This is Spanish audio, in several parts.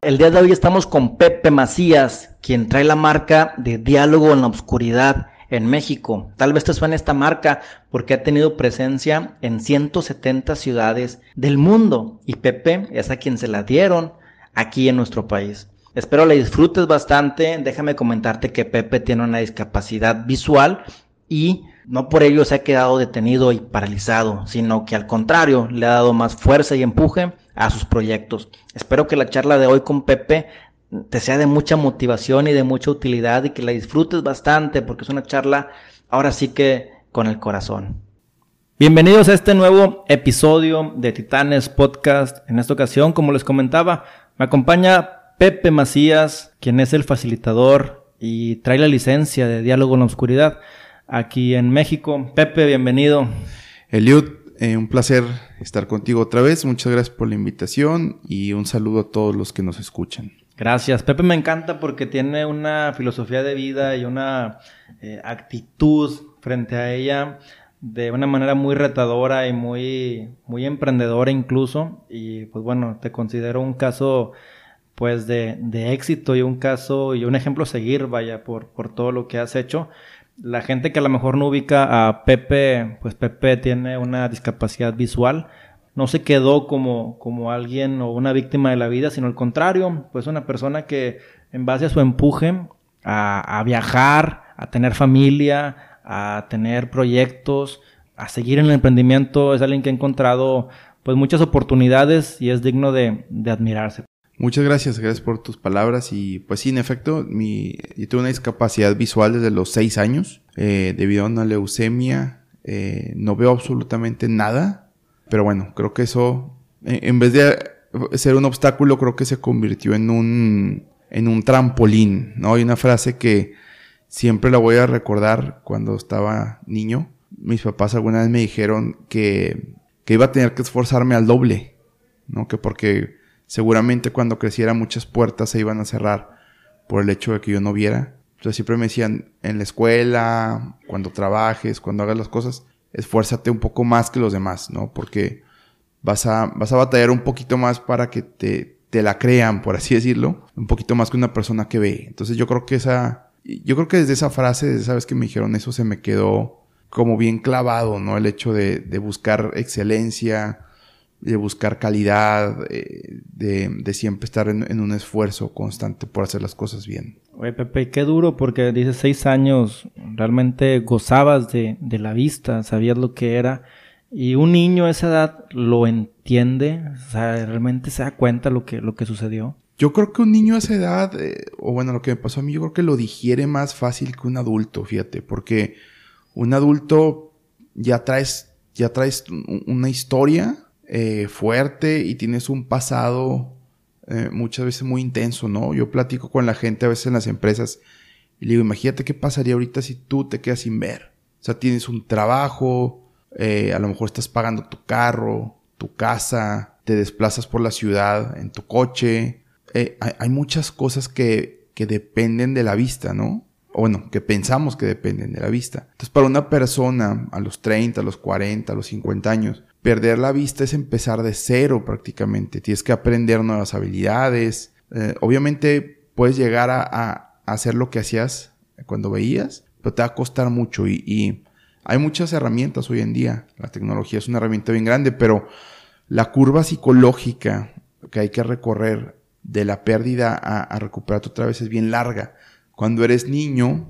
El día de hoy estamos con Pepe Macías, quien trae la marca de Diálogo en la Oscuridad en México. Tal vez te suene esta marca porque ha tenido presencia en 170 ciudades del mundo y Pepe es a quien se la dieron aquí en nuestro país. Espero la disfrutes bastante. Déjame comentarte que Pepe tiene una discapacidad visual y no por ello se ha quedado detenido y paralizado, sino que al contrario le ha dado más fuerza y empuje a sus proyectos. Espero que la charla de hoy con Pepe te sea de mucha motivación y de mucha utilidad y que la disfrutes bastante porque es una charla ahora sí que con el corazón. Bienvenidos a este nuevo episodio de Titanes Podcast. En esta ocasión, como les comentaba, me acompaña Pepe Macías, quien es el facilitador y trae la licencia de Diálogo en la Oscuridad aquí en México. Pepe, bienvenido. Eliud, eh, un placer estar contigo otra vez. Muchas gracias por la invitación y un saludo a todos los que nos escuchan. Gracias. Pepe me encanta porque tiene una filosofía de vida y una eh, actitud frente a ella de una manera muy retadora y muy, muy emprendedora incluso. Y pues bueno, te considero un caso pues de, de éxito y un caso y un ejemplo a seguir, vaya, por, por todo lo que has hecho la gente que a lo mejor no ubica a Pepe, pues Pepe tiene una discapacidad visual. No se quedó como, como alguien o una víctima de la vida, sino al contrario, pues una persona que en base a su empuje a, viajar, a tener familia, a tener proyectos, a seguir en el emprendimiento, es alguien que ha encontrado pues muchas oportunidades y es digno de admirarse. Muchas gracias, gracias por tus palabras. Y pues sí, en efecto, mi, yo tuve una discapacidad visual desde los seis años, eh, debido a una leucemia. Eh, no veo absolutamente nada, pero bueno, creo que eso, en vez de ser un obstáculo, creo que se convirtió en un, en un trampolín. Hay una frase que siempre la voy a recordar cuando estaba niño. Mis papás alguna vez me dijeron que, que iba a tener que esforzarme al doble, ¿no? Que porque seguramente cuando creciera muchas puertas se iban a cerrar por el hecho de que yo no viera. Entonces siempre me decían, en la escuela, cuando trabajes, cuando hagas las cosas, esfuérzate un poco más que los demás, ¿no? Porque vas a, vas a batallar un poquito más para que te, te la crean, por así decirlo, un poquito más que una persona que ve. Entonces yo creo que esa, yo creo que desde esa frase, desde esa vez que me dijeron eso, se me quedó como bien clavado, ¿no? El hecho de, de buscar excelencia, de buscar calidad, eh, de, siempre estar en, un esfuerzo constante por hacer las cosas bien. Oye, Pepe, qué duro, porque dices seis años, realmente gozabas de, de, la vista, sabías lo que era, y un niño a esa edad lo entiende, o sea, realmente se da cuenta lo que, lo que sucedió. Yo creo que un niño a esa edad, eh, o bueno, lo que me pasó a mí, yo creo que lo digiere más fácil que un adulto, fíjate, porque un adulto ya traes, ya traes una historia, eh, fuerte y tienes un pasado eh, muchas veces muy intenso, ¿no? Yo platico con la gente a veces en las empresas y le digo, imagínate qué pasaría ahorita si tú te quedas sin ver. O sea, tienes un trabajo, eh, a lo mejor estás pagando tu carro, tu casa, te desplazas por la ciudad en tu coche. hay, hay, muchas cosas que, que dependen de la vista, ¿no? O bueno, que pensamos que dependen de la vista. Entonces, para una persona a los 30, a los 40, a los 50 años, perder la vista es empezar de cero prácticamente. Tienes que aprender nuevas habilidades. Eh, obviamente puedes llegar a, hacer lo que hacías cuando veías, pero te va a costar mucho y, hay muchas herramientas hoy en día. La tecnología es una herramienta bien grande, pero la curva psicológica que hay que recorrer de la pérdida a, recuperarte otra vez es bien larga. Cuando eres niño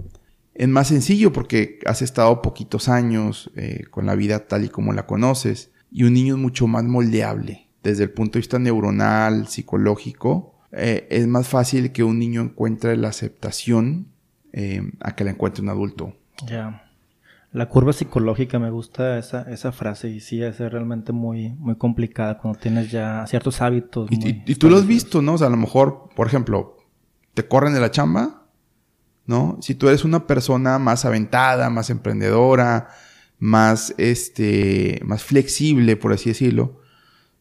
es más sencillo porque has estado poquitos años eh, con la vida tal y como la conoces y un niño es mucho más moldeable desde el punto de vista neuronal, psicológico. Eh, es más fácil que un niño encuentre la aceptación eh, a que la encuentre un adulto. Ya. La curva psicológica, me gusta esa, esa frase y sí, es realmente muy, muy complicada cuando tienes ya ciertos hábitos. Y, y tú lo has visto, ¿no? O sea, a lo mejor, por ejemplo, te corren de la chamba, ¿no? Si tú eres una persona más aventada, más emprendedora, más, este, más flexible, por así decirlo,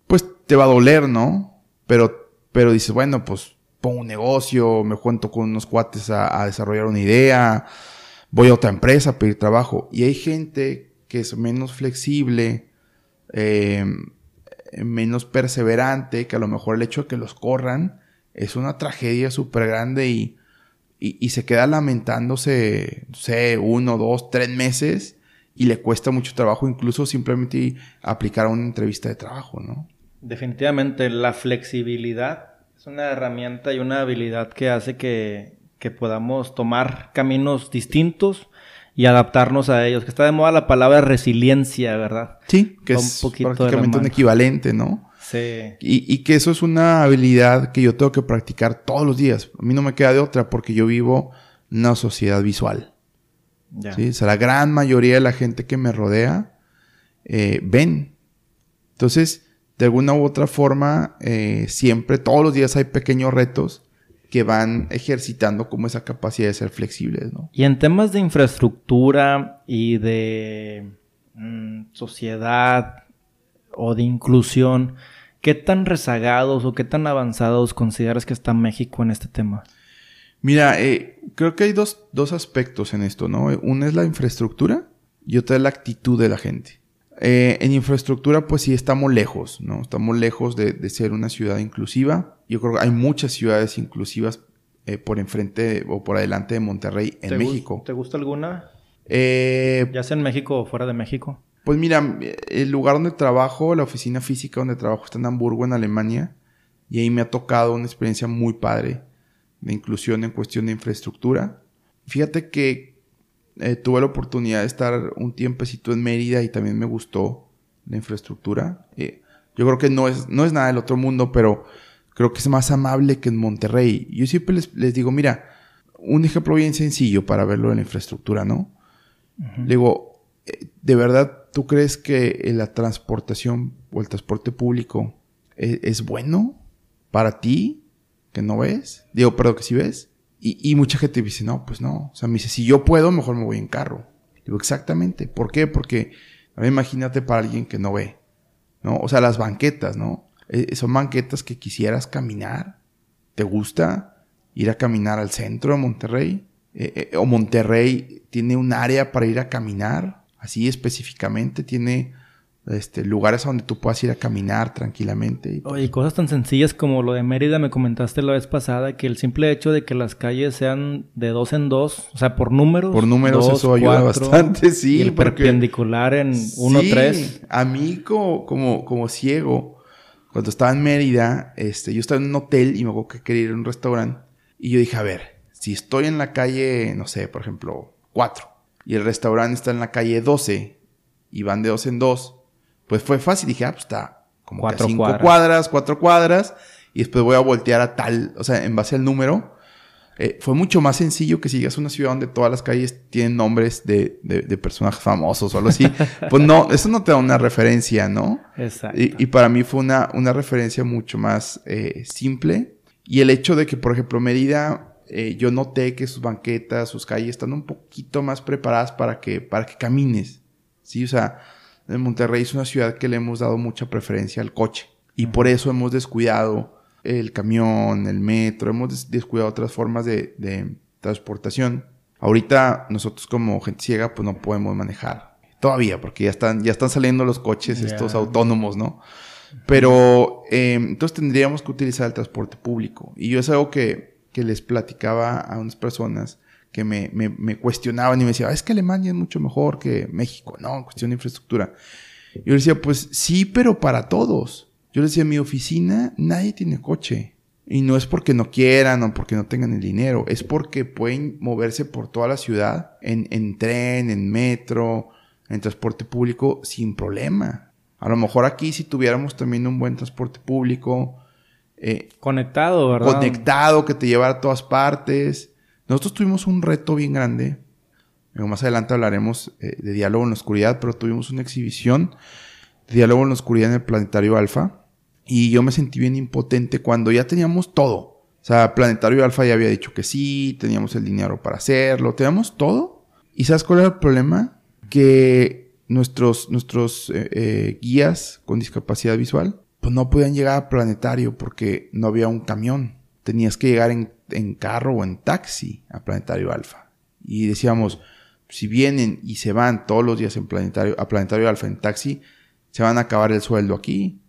pues te va a doler, ¿no? Pero, pero dices, bueno, pues pongo un negocio, me cuento con unos cuates a, desarrollar una idea, voy a otra empresa a pedir trabajo. Y hay gente que es menos flexible, eh, menos perseverante, que a lo mejor el hecho de que los corran es una tragedia súper grande y, y, se queda lamentándose, no sé, uno, dos, tres meses y le cuesta mucho trabajo incluso simplemente aplicar a una entrevista de trabajo, ¿no? Definitivamente la flexibilidad es una herramienta y una habilidad que hace que, que podamos tomar caminos distintos y adaptarnos a ellos. Que está de moda la palabra resiliencia, ¿verdad? Sí, que es prácticamente un equivalente, ¿no? Sí. Y, y, que eso es una habilidad que yo tengo que practicar todos los días. A mí no me queda de otra porque yo vivo una sociedad visual. ¿Sí? O sea, la gran mayoría de la gente que me rodea eh, ven. Entonces, de alguna u otra forma, eh, siempre, todos los días hay pequeños retos que van ejercitando como esa capacidad de ser flexibles, ¿no? Y en temas de infraestructura y de mm, sociedad o de inclusión, ¿qué tan rezagados o qué tan avanzados consideras que está México en este tema? Mira, eh, creo que hay dos, dos, aspectos en esto, ¿no? Uno es la infraestructura y otra es la actitud de la gente. Eh, en infraestructura, pues sí estamos lejos, ¿no? Estamos lejos de, de ser una ciudad inclusiva yo creo que hay muchas ciudades inclusivas eh, por enfrente o por adelante de Monterrey en México. ¿Te gusta alguna? Eh, ya sea en México o fuera de México. Pues mira, el lugar donde trabajo, la oficina física donde trabajo está en Hamburgo, en Alemania. Y ahí me ha tocado una experiencia muy padre de inclusión en cuestión de infraestructura. Fíjate que eh, tuve la oportunidad de estar un tiempecito en Mérida y también me gustó la infraestructura. yo creo que no es, no es nada del otro mundo, pero Creo que es más amable que en Monterrey. Yo siempre les, digo, mira, un ejemplo bien sencillo para verlo en la infraestructura, ¿no? Le digo, eh, ¿de verdad tú crees que la transportación o el transporte público es, es bueno para ti? ¿Que no ves? Digo, perdón, que sí ves. Y, y, mucha gente dice, no, pues no. O sea, me dice, si yo puedo, mejor me voy en carro. Digo, exactamente. ¿Por qué? Porque, a mí imagínate para alguien que no ve, ¿no? O sea, las banquetas, ¿no? Eh, son banquetas que quisieras caminar. ¿Te gusta ir a caminar al centro de Monterrey? Eh, eh, o Monterrey tiene un área para ir a caminar, así específicamente, tiene este, lugares a donde tú puedas ir a caminar tranquilamente. Oye, cosas tan sencillas como lo de Mérida me comentaste la vez pasada, que el simple hecho de que las calles sean de dos en dos, o sea, por números. Por números eso ayuda bastante, sí. Y el perpendicular en uno sí, tres. A mí como, como, como ciego, cuando estaba en Mérida, este, yo estaba en un hotel y me acuerdo que quería ir a un restaurante. Y yo dije, a ver, si estoy en la calle, no sé, por ejemplo, 4, y el restaurante está en la calle 12, y van de dos en dos, pues fue fácil. Dije, ah, pues está como cuatro cinco cuadras. cuadras, cuatro cuadras, y después voy a voltear a tal, o sea, en base al número, eh, fue mucho más sencillo que si llegas a una ciudad donde todas las calles tienen nombres de, de, personajes famosos o algo así. pues no, eso no te da una referencia, ¿no? Exacto. Y, y para mí fue una, una referencia mucho más eh, simple. Y el hecho de que, por ejemplo, Mérida, eh, yo noté que sus banquetas, sus calles están un poquito más preparadas para que, para que camines. Sí, o sea, Monterrey es una ciudad que le hemos dado mucha preferencia al coche. Y por eso hemos descuidado el camión, el metro, hemos descuidado otras formas de, transportación. Ahorita nosotros como gente ciega pues no podemos manejar todavía porque ya están, ya están saliendo los coches estos autónomos, ¿no? Pero em, entonces tendríamos que utilizar el transporte público. Y yo es algo que, que les platicaba a unas personas que me, me, me, cuestionaban y me decían, es que Alemania es mucho mejor que México, ¿no? En cuestión de infraestructura. Yo decía, pues sí, pero para todos. Yo les decía, en mi oficina nadie tiene coche. Y no es porque no quieran o porque no tengan el dinero, es porque pueden moverse por toda la ciudad en, en tren, en metro, en transporte público sin problema. A lo mejor aquí si tuviéramos también un buen transporte público. Eh, conectado, ¿verdad? Conectado, que te llevara a todas partes. Nosotros tuvimos un reto bien grande. Más adelante hablaremos eh, de diálogo en la oscuridad, pero tuvimos una exhibición de diálogo en la oscuridad en el planetario Alfa y yo me sentí bien impotente cuando ya teníamos todo. O sea, Planetario Alfa ya había dicho que sí, teníamos el dinero para hacerlo, teníamos todo. ¿Y sabes cuál era el problema? Que nuestros, nuestros eh, eh, guías con discapacidad visual, pues no podían llegar a Planetario porque no había un camión. Tenías que llegar en, en carro o en taxi a Planetario Alfa. Y decíamos, si vienen y se van todos los días en Planetario, a Planetario Alfa en taxi, se van a acabar el sueldo aquí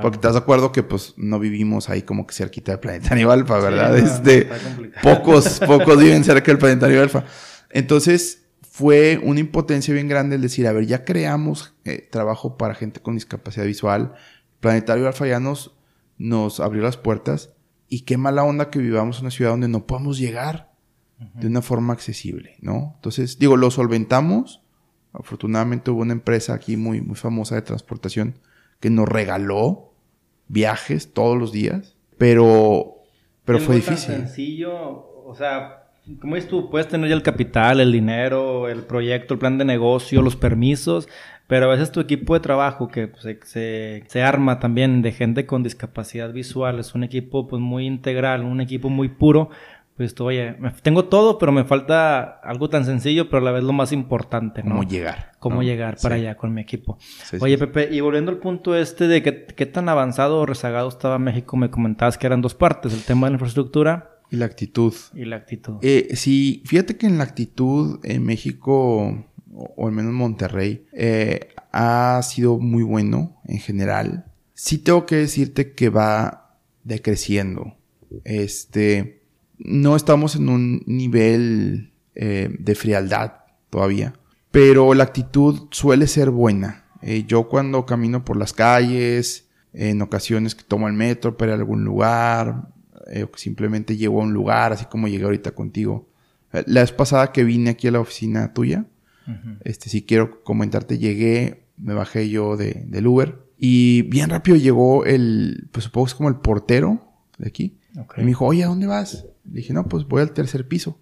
Porque estás de acuerdo que pues no vivimos ahí como que cerquita del planetario alfa, ¿verdad? este, pocos, pocos viven cerca del planetario alfa. Entonces, fue una impotencia bien grande el decir, a ver, ya creamos eh, trabajo para gente con discapacidad visual. Planetario Alfa ya nos, nos abrió las puertas. Y qué mala onda que vivamos en una ciudad donde no podamos llegar de una forma accesible, ¿no? Entonces, digo, lo solventamos. Afortunadamente hubo una empresa aquí muy, muy famosa de transportación que nos regaló viajes todos los días, pero, pero fue difícil. Tan sencillo, o sea, como dices tú, puedes tener ya el capital, el dinero, el proyecto, el plan de negocio, los permisos, pero a veces tu equipo de trabajo que pues, se, se, arma también de gente con discapacidad visual, es un equipo pues muy integral, un equipo muy puro, pues tú, oye, tengo todo, pero me falta algo tan sencillo, pero a la vez lo más importante, ¿no? ¿Cómo llegar? ¿Cómo llegar para allá con mi equipo? oye, Pepe, y volviendo al punto este de que, qué tan avanzado o rezagado estaba México, me comentabas que eran dos partes, el tema de la infraestructura. Y la actitud. Y la actitud. Eh, sí, fíjate que en la actitud en México, o, al menos en Monterrey, eh, ha sido muy bueno en general. Sí tengo que decirte que va decreciendo. Este no estamos en un nivel eh, de frialdad todavía, pero la actitud suele ser buena. Eh, yo cuando camino por las calles, en ocasiones que tomo el metro para algún lugar, eh, o simplemente llego a un lugar, así como llegué ahorita contigo. La vez pasada que vine aquí a la oficina tuya, este, si quiero comentarte, llegué, me bajé yo de, del Uber y bien rápido llegó el, pues supongo que es como el portero de aquí. Y me dijo, oye, ¿a dónde vas? Le dije, no, pues voy al tercer piso.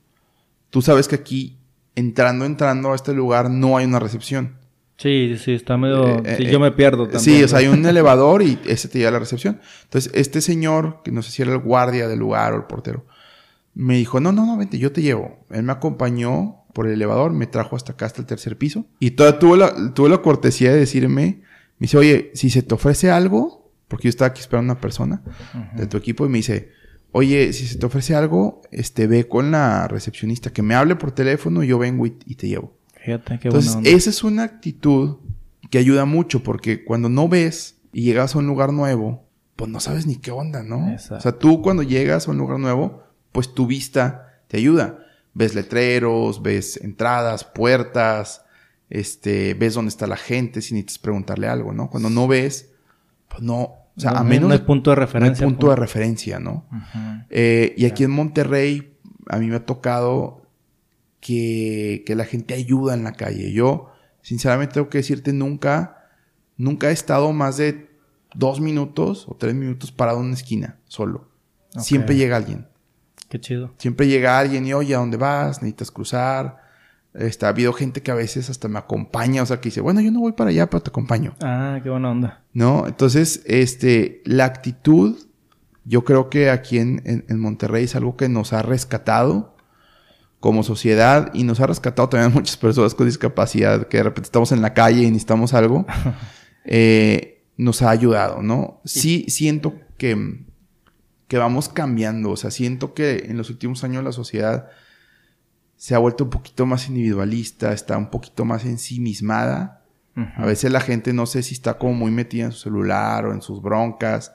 Tú sabes que aquí, entrando, entrando a este lugar, no hay una recepción. Sí, sí, está medio... Eh, sí, yo me pierdo también. Sí, o sea, hay un elevador y ese te lleva a la recepción. Entonces, este señor, que no sé si era el guardia del lugar o el portero, me dijo, no, no, no, vente, yo te llevo. Él me acompañó por el elevador, me trajo hasta acá, hasta el tercer piso. Y toda, tuvo, la, tuvo la cortesía de decirme, me dice, oye, si se te ofrece algo, porque yo estaba aquí esperando a una persona de tu equipo, y me dice, oye, si se te ofrece algo, este, ve con la recepcionista, que me hable por teléfono, yo vengo y, te llevo. Fíjate, qué Entonces, esa es una actitud que ayuda mucho, porque cuando no ves y llegas a un lugar nuevo, pues no sabes ni qué onda, ¿no? O sea, tú cuando llegas a un lugar nuevo, pues tu vista te ayuda. Ves letreros, ves entradas, puertas, este, ves dónde está la gente si necesitas preguntarle algo, ¿no? Cuando no ves, pues no, o sea, a menos. No hay punto de referencia. No hay punto de referencia, ¿no? Eh, y aquí en Monterrey, a mí me ha tocado que, que, la gente ayuda en la calle. Yo, sinceramente, tengo que decirte, nunca, nunca he estado más de dos minutos o tres minutos parado en una esquina, solo. Siempre llega alguien. Qué chido. Siempre llega alguien y, oye, ¿a dónde vas? ¿Necesitas cruzar? Este, ha habido gente que a veces hasta me acompaña, o sea, que dice, bueno, yo no voy para allá, pero te acompaño. Ah, qué buena onda. ¿No? Entonces, este, la actitud, yo creo que aquí en, en, Monterrey es algo que nos ha rescatado como sociedad y nos ha rescatado también a muchas personas con discapacidad, que de repente estamos en la calle y necesitamos algo. eh, nos ha ayudado, ¿no? Sí, siento que, que vamos cambiando, o sea, siento que en los últimos años la sociedad se ha vuelto un poquito más individualista, está un poquito más ensimismada. A veces la gente no sé si está como muy metida en su celular o en sus broncas.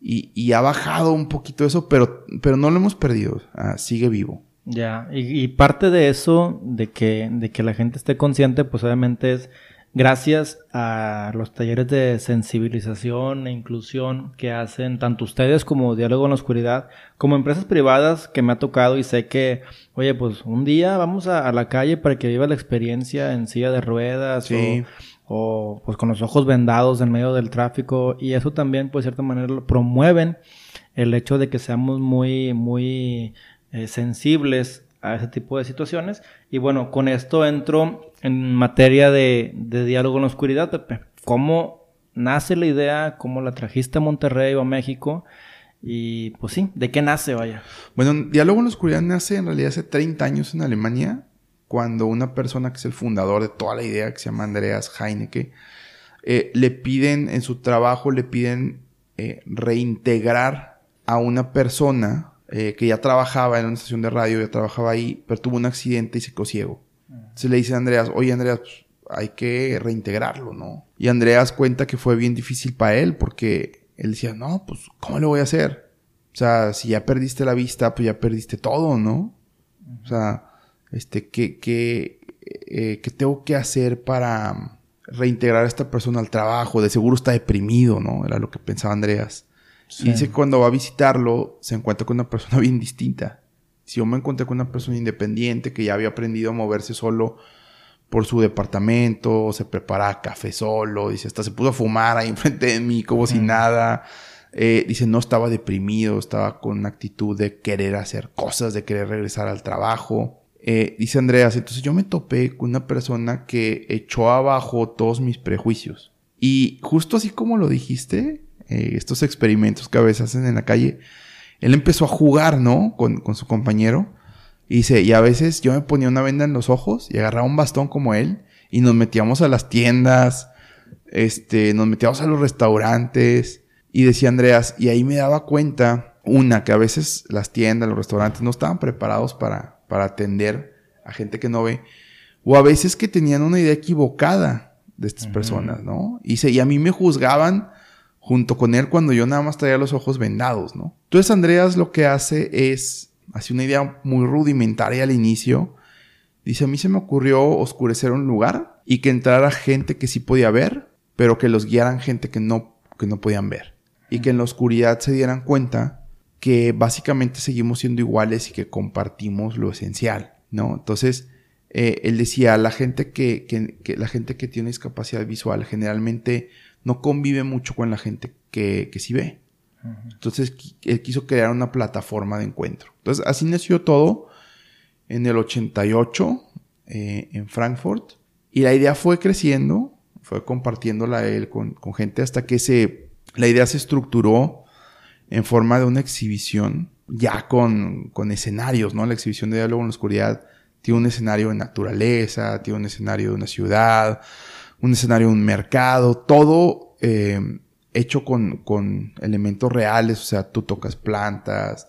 Y, ha bajado un poquito eso, pero, pero no lo hemos perdido. Ah, sigue vivo. Ya, y, y, parte de eso, de que, de que la gente esté consciente, pues obviamente es gracias a los talleres de sensibilización e inclusión que hacen tanto ustedes como Diálogo en la Oscuridad, como empresas privadas que me ha tocado y sé que, oye, pues un día vamos a, la calle para que viva la experiencia en silla de ruedas o, pues con los ojos vendados en medio del tráfico. Y eso también, pues de cierta manera, promueven el hecho de que seamos muy, muy eh, sensibles a ese tipo de situaciones. Y bueno, con esto entro en materia de, diálogo en la oscuridad, Pepe. ¿Cómo nace la idea? ¿Cómo la trajiste a Monterrey o a México? Y pues sí, ¿de qué nace, vaya? Bueno, Diálogo en la Oscuridad nace en realidad hace 30 años en Alemania, cuando una persona que es el fundador de toda la idea, que se llama Andreas Heineke, eh, le piden, en su trabajo, le piden eh, reintegrar a una persona eh, que ya trabajaba en una estación de radio, ya trabajaba ahí, pero tuvo un accidente y se quedó ciego. Se le dice a Andreas, oye Andreas, pues, hay que reintegrarlo, ¿no? Y Andreas cuenta que fue bien difícil para él porque él decía, no, pues, ¿cómo le voy a hacer? O sea, si ya perdiste la vista, pues ya perdiste todo, ¿no? O sea, este, ¿qué, qué, eh, ¿qué tengo que hacer para reintegrar a esta persona al trabajo? De seguro está deprimido, ¿no? Era lo que pensaba Andreas. Y dice que cuando va a visitarlo, se encuentra con una persona bien distinta. Si yo me encontré con una persona independiente que ya había aprendido a moverse solo por su departamento, se prepara café solo, dice, hasta se puso a fumar ahí enfrente de mí como si nada. Eh, dice, no estaba deprimido, estaba con una actitud de querer hacer cosas, de querer regresar al trabajo. Eh, dice Andreas, entonces yo me topé con una persona que echó abajo todos mis prejuicios. Y justo así como lo dijiste, eh, estos experimentos que a veces hacen en la calle, él empezó a jugar, ¿no? Con, con su compañero. Y dice, y a veces yo me ponía una venda en los ojos y agarraba un bastón como él y nos metíamos a las tiendas, este, nos metíamos a los restaurantes y decía Andreas, y ahí me daba cuenta, una, que a veces las tiendas, los restaurantes no estaban preparados para, para atender a gente que no ve, o a veces que tenían una idea equivocada de estas personas, ¿no? Y, se, y a mí me juzgaban junto con él cuando yo nada más traía los ojos vendados, ¿no? Entonces Andreas lo que hace es, hace una idea muy rudimentaria al inicio, dice, a mí se me ocurrió oscurecer un lugar y que entrara gente que sí podía ver, pero que los guiaran gente que no, que no podían ver y que en la oscuridad se dieran cuenta que básicamente seguimos siendo iguales y que compartimos lo esencial, ¿no? Entonces, eh, él decía, la gente que, que, la gente que tiene discapacidad visual generalmente no convive mucho con la gente que, que sí ve. Entonces, él quiso crear una plataforma de encuentro. Entonces, así nació todo en el 88 eh, en Frankfurt. Y la idea fue creciendo, fue compartiéndola él con, con gente hasta que se la idea se estructuró en forma de una exhibición ya con, con escenarios, ¿no? La exhibición de diálogo en la oscuridad tiene un escenario de naturaleza, tiene un escenario de una ciudad, un escenario de un mercado, todo eh, hecho con, con elementos reales, o sea, tú tocas plantas,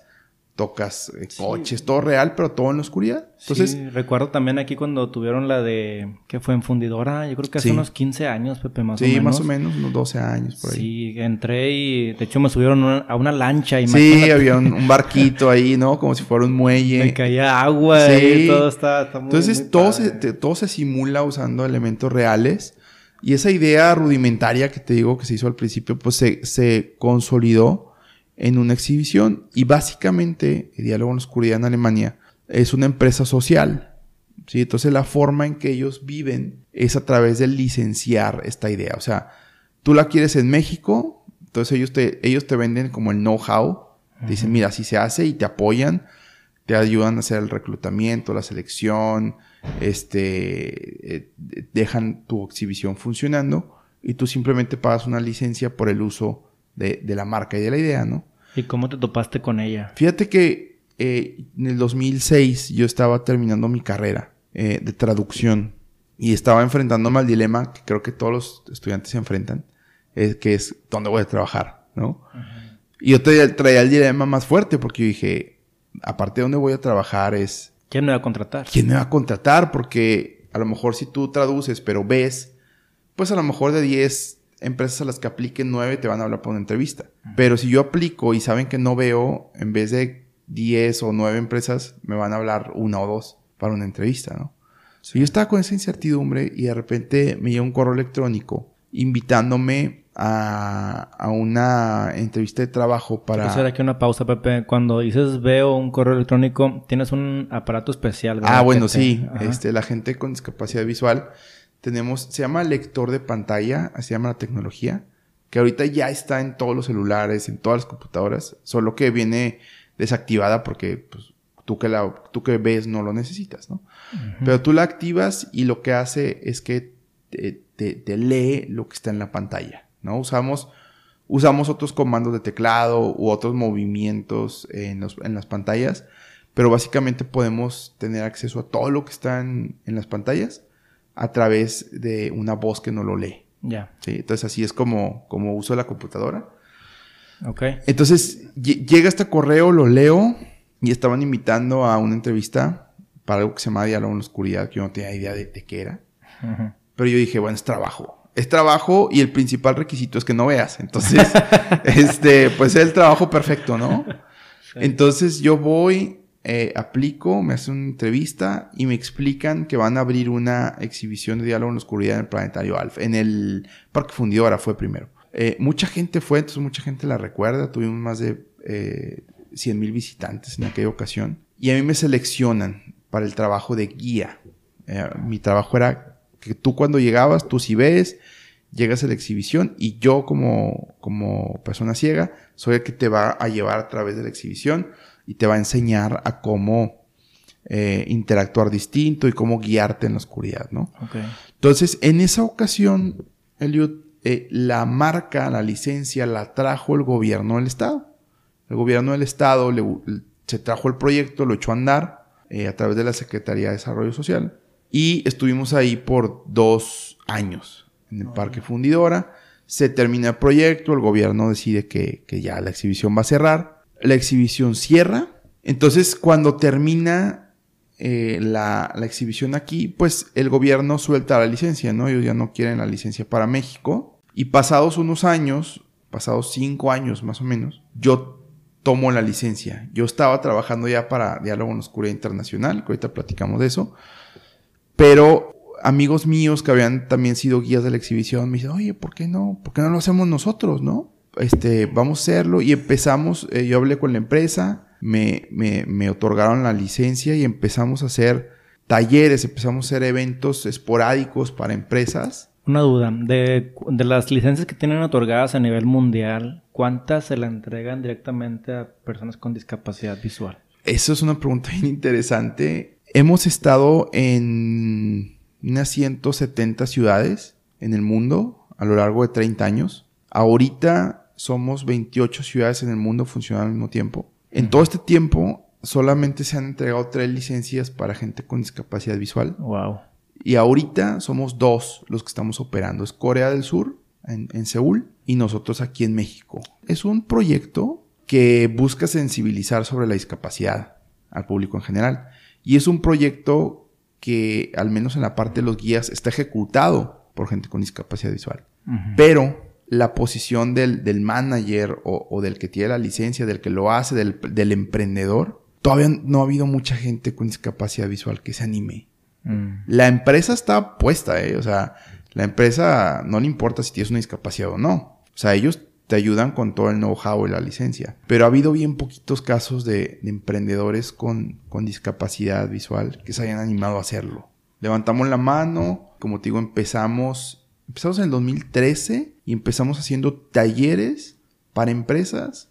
tocas eh, coches, todo real, pero todo en la oscuridad. Entonces, sí, recuerdo también aquí cuando tuvieron la de que fue en fundidora, yo creo que hace unos 15 años, Pepe, más o menos. Sí, más o menos, unos 12 años por ahí. Sí, entré y de hecho me subieron a una lancha. Sí, había un, barquito ahí, ¿no? Como si fuera un muelle. Me caía agua y todo está, muy, Entonces todo, se, todo se simula usando elementos reales. Y esa idea rudimentaria que te digo que se hizo al principio, pues se, se consolidó en una exhibición y básicamente Diálogo en la Oscuridad en Alemania es una empresa social. ¿sí? Entonces la forma en que ellos viven es a través de licenciar esta idea. O sea, tú la quieres en México, entonces ellos te, ellos te venden como el know-how. Dicen, mira, así se hace y te apoyan, te ayudan a hacer el reclutamiento, la selección, este, eh, dejan tu exhibición funcionando y tú simplemente pagas una licencia por el uso de, de, la marca y de la idea, ¿no? ¿Y cómo te topaste con ella? Fíjate que eh, en el 2006 yo estaba terminando mi carrera eh, de traducción y estaba enfrentándome al dilema que creo que todos los estudiantes se enfrentan, es que es dónde voy a trabajar, ¿no? Y yo traía, el dilema más fuerte porque yo dije, aparte de dónde voy a trabajar es... ¿Quién me va a contratar? ¿Quién me va a contratar? Porque a lo mejor si tú traduces pero ves, pues a lo mejor de 10 empresas a las que apliquen nueve te van a hablar por una entrevista. Pero si yo aplico y saben que no veo, en vez de 10 o 9 empresas, me van a hablar una o dos para una entrevista, ¿no? yo estaba con esa incertidumbre y de repente me llega un correo electrónico invitándome a, a una entrevista de trabajo para... Hacer aquí una pausa, Pepe. Cuando dices veo un correo electrónico, tienes un aparato especial. ¿verdad? Ah, bueno, sí. Este, la gente con discapacidad visual tenemos, se llama lector de pantalla, así se llama la tecnología, que ahorita ya está en todos los celulares, en todas las computadoras, solo que viene desactivada porque pues, tú, que la, tú que ves no lo necesitas, ¿no? Pero tú la activas y lo que hace es que te, lee lo que está en la pantalla, ¿no? Usamos, usamos otros comandos de teclado u otros movimientos en, los, en las pantallas, pero básicamente podemos tener acceso a todo lo que está en las pantallas a través de una voz que no lo lee. Ya. ¿sí? Entonces así es como, como uso la computadora. Ok. Entonces llega este correo, lo leo y estaban invitando a una entrevista para algo que se llama Diálogo en la Oscuridad, que yo no tenía idea de, qué era. Pero yo dije, bueno, es trabajo. Es trabajo y el principal requisito es que no veas. Entonces, este, pues es el trabajo perfecto, ¿no? Entonces yo voy, eh, aplico, me hacen una entrevista y me explican que van a abrir una exhibición de diálogo en la oscuridad en el Planetario Alfa. En el Parque Fundidora fue primero. Eh, mucha gente fue, entonces mucha gente la recuerda. Tuvimos más de eh, 100 mil visitantes en aquella ocasión. Y a mí me seleccionan para el trabajo de guía. Eh, mi trabajo era que tú cuando llegabas, tú si ves, llegas a la exhibición y yo como, como persona ciega soy el que te va a llevar a través de la exhibición y te va a enseñar a cómo eh, interactuar distinto y cómo guiarte en la oscuridad, ¿no? Entonces, en esa ocasión, Elliot, eh, la marca, la licencia, la trajo el gobierno del Estado. El gobierno del Estado le, se trajo el proyecto, lo echó a andar eh, a través de la Secretaría de Desarrollo Social y estuvimos ahí por dos años en el Parque Fundidora. Se termina el proyecto, el gobierno decide que, ya la exhibición va a cerrar. La exhibición cierra. Entonces, cuando termina eh, la, la, exhibición aquí, pues el gobierno suelta la licencia, ¿no? Ellos ya no quieren la licencia para México. Y pasados unos años, pasados cinco años más o menos, yo tomo la licencia. Yo estaba trabajando ya para Diálogo en Oscuridad Internacional, que ahorita platicamos de eso. Pero amigos míos que habían también sido guías de la exhibición me dicen, oye, ¿por qué no? ¿Por qué no lo hacemos nosotros, no? Este, vamos a hacerlo y empezamos, eh, yo hablé con la empresa, me, me, me otorgaron la licencia y empezamos a hacer talleres, empezamos a hacer eventos esporádicos para empresas. Una duda, de, de, las licencias que tienen otorgadas a nivel mundial, ¿cuántas se le entregan directamente a personas con discapacidad visual? Eso es una pregunta bien interesante. Hemos estado en unas 170 ciudades en el mundo a lo largo de 30 años. Ahorita somos 28 ciudades en el mundo funcionando al mismo tiempo. En todo este tiempo solamente se han entregado tres licencias para gente con discapacidad visual. Wow. Y ahorita somos dos los que estamos operando. Es Corea del Sur, en, en Seúl, y nosotros aquí en México. Es un proyecto que busca sensibilizar sobre la discapacidad al público en general. Y es un proyecto que, al menos en la parte de los guías, está ejecutado por gente con discapacidad visual. Pero la posición del, del manager o, del que tiene la licencia, del que lo hace, del, del, emprendedor, todavía no ha habido mucha gente con discapacidad visual que se anime. Mm. La empresa está puesta, ¿eh? O sea, la empresa no le importa si tienes una discapacidad o no. O sea, ellos te ayudan con todo el know-how y la licencia. Pero ha habido bien poquitos casos de, emprendedores con, con, discapacidad visual que se hayan animado a hacerlo. Levantamos la mano, como te digo, empezamos, empezamos en el 2013 y empezamos haciendo talleres para empresas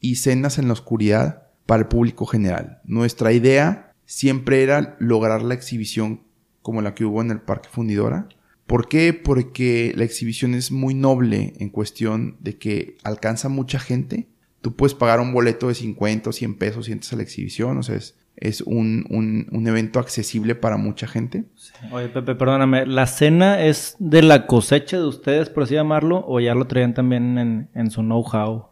y cenas en la oscuridad para el público general. Nuestra idea siempre era lograr la exhibición como la que hubo en el Parque Fundidora, ¿Por qué? Porque la exhibición es muy noble en cuestión de que alcanza mucha gente. Tú puedes pagar un boleto de 50 o 100 pesos y entras a la exhibición. O sea, es, un, un, evento accesible para mucha gente. Oye, Pepe, perdóname. ¿La cena es de la cosecha de ustedes, por así llamarlo? ¿O ya lo traían también en, en su know-how?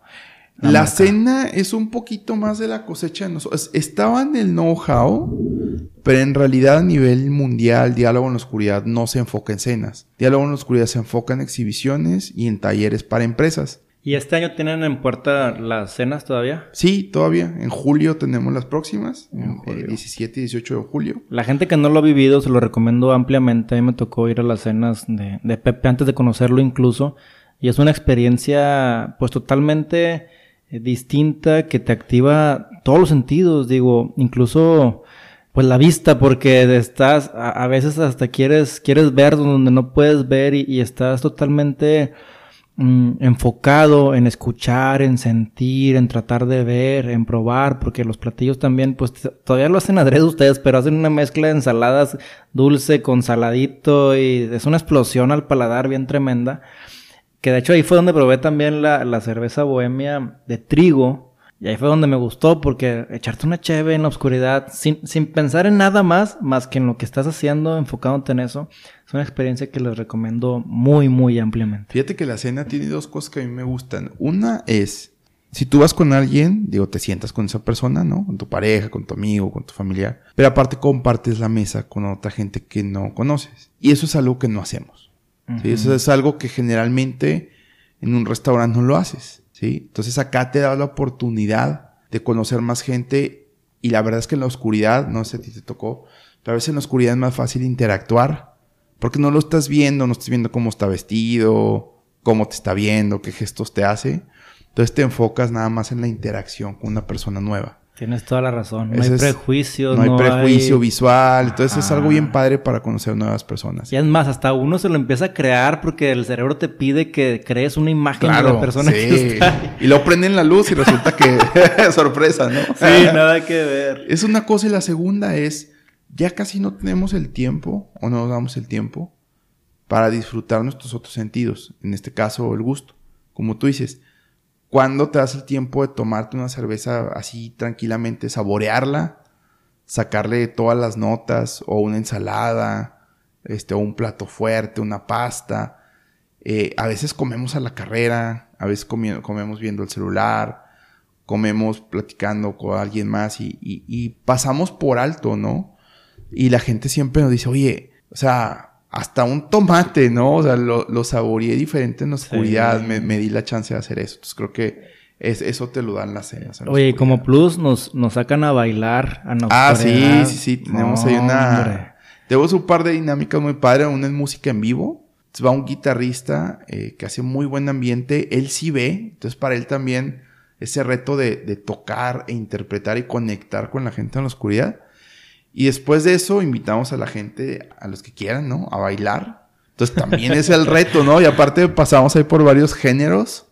La, cena es un poquito más de la cosecha de nosotros. Estaba en el know-how, pero en realidad a nivel mundial, Diálogo en la Oscuridad no se enfoca en cenas. Diálogo en la Oscuridad se enfoca en exhibiciones y en talleres para empresas. ¿Y este año tienen en puerta las cenas todavía? Sí, todavía. En julio tenemos las próximas. En 17 y 18 de julio. La gente que no lo ha vivido se lo recomiendo ampliamente. A mí me tocó ir a las cenas de, de Pepe antes de conocerlo incluso. Y es una experiencia pues totalmente eh, distinta que te activa todos los sentidos, digo, incluso pues la vista, porque estás, a, veces hasta quieres, quieres ver donde no puedes ver y, estás totalmente mm, enfocado en escuchar, en sentir, en tratar de ver, en probar, porque los platillos también, pues todavía lo hacen adrede ustedes, pero hacen una mezcla de ensaladas dulce con saladito y es una explosión al paladar bien tremenda. Que de hecho ahí fue donde probé también la, cerveza bohemia de trigo. Y ahí fue donde me gustó porque echarte una cheve en la oscuridad sin, sin pensar en nada más, más que en lo que estás haciendo, enfocándote en eso, es una experiencia que les recomiendo muy, muy ampliamente. Fíjate que la cena tiene dos cosas que a mí me gustan. Una es, Si tú vas con alguien, digo, te sientas con esa persona, ¿no? Con tu pareja, con tu amigo, con tu familiar. Pero aparte compartes la mesa con otra gente que no conoces. Y eso es algo que no hacemos. ¿Sí? Eso es algo que generalmente en un restaurante no lo haces. ¿sí? Entonces acá te da la oportunidad de conocer más gente. Y la verdad es que en la oscuridad, no sé si te tocó, pero a veces en la oscuridad es más fácil interactuar. Porque no lo estás viendo, no estás viendo cómo está vestido, cómo te está viendo, qué gestos te hace. Entonces te enfocas nada más en la interacción con una persona nueva. Tienes toda la razón. No hay prejuicios. No, hay prejuicio visual. Entonces es algo bien padre para conocer nuevas personas. Y es más, hasta uno se lo empieza a crear porque el cerebro te pide que crees una imagen de la persona que está Y luego prenden la luz y resulta que sorpresa, ¿no? Sí, nada que ver. Es una cosa y la segunda es, ya casi no tenemos el tiempo o no nos damos el tiempo para disfrutar nuestros otros sentidos. En este caso, el gusto. Como tú dices, ¿Cuándo te das el tiempo de tomarte una cerveza así tranquilamente, saborearla, sacarle todas las notas o una ensalada, este, o un plato fuerte, una pasta? Eh, a veces comemos a la carrera, a veces comemos viendo el celular, comemos platicando con alguien más y, y pasamos por alto, ¿no? Y la gente siempre nos dice, oye, o sea, hasta un tomate, ¿no? O sea, lo, lo saboreé diferente en la oscuridad, me, me, di la chance de hacer eso. Entonces creo que es, eso te lo dan las cenas. Oye, como plus nos, nos sacan a bailar a Ah, sí, sí, sí. Tenemos ahí una... Tenemos un par de dinámicas muy padres. Una es música en vivo. Entonces va un guitarrista eh, que hace muy buen ambiente. Él sí ve. Entonces para él también ese reto de, de tocar e interpretar y conectar con la gente en la oscuridad y después de eso invitamos a la gente, a los que quieran, ¿no? A bailar. Entonces también es el reto, ¿no? Y aparte pasamos ahí por varios géneros.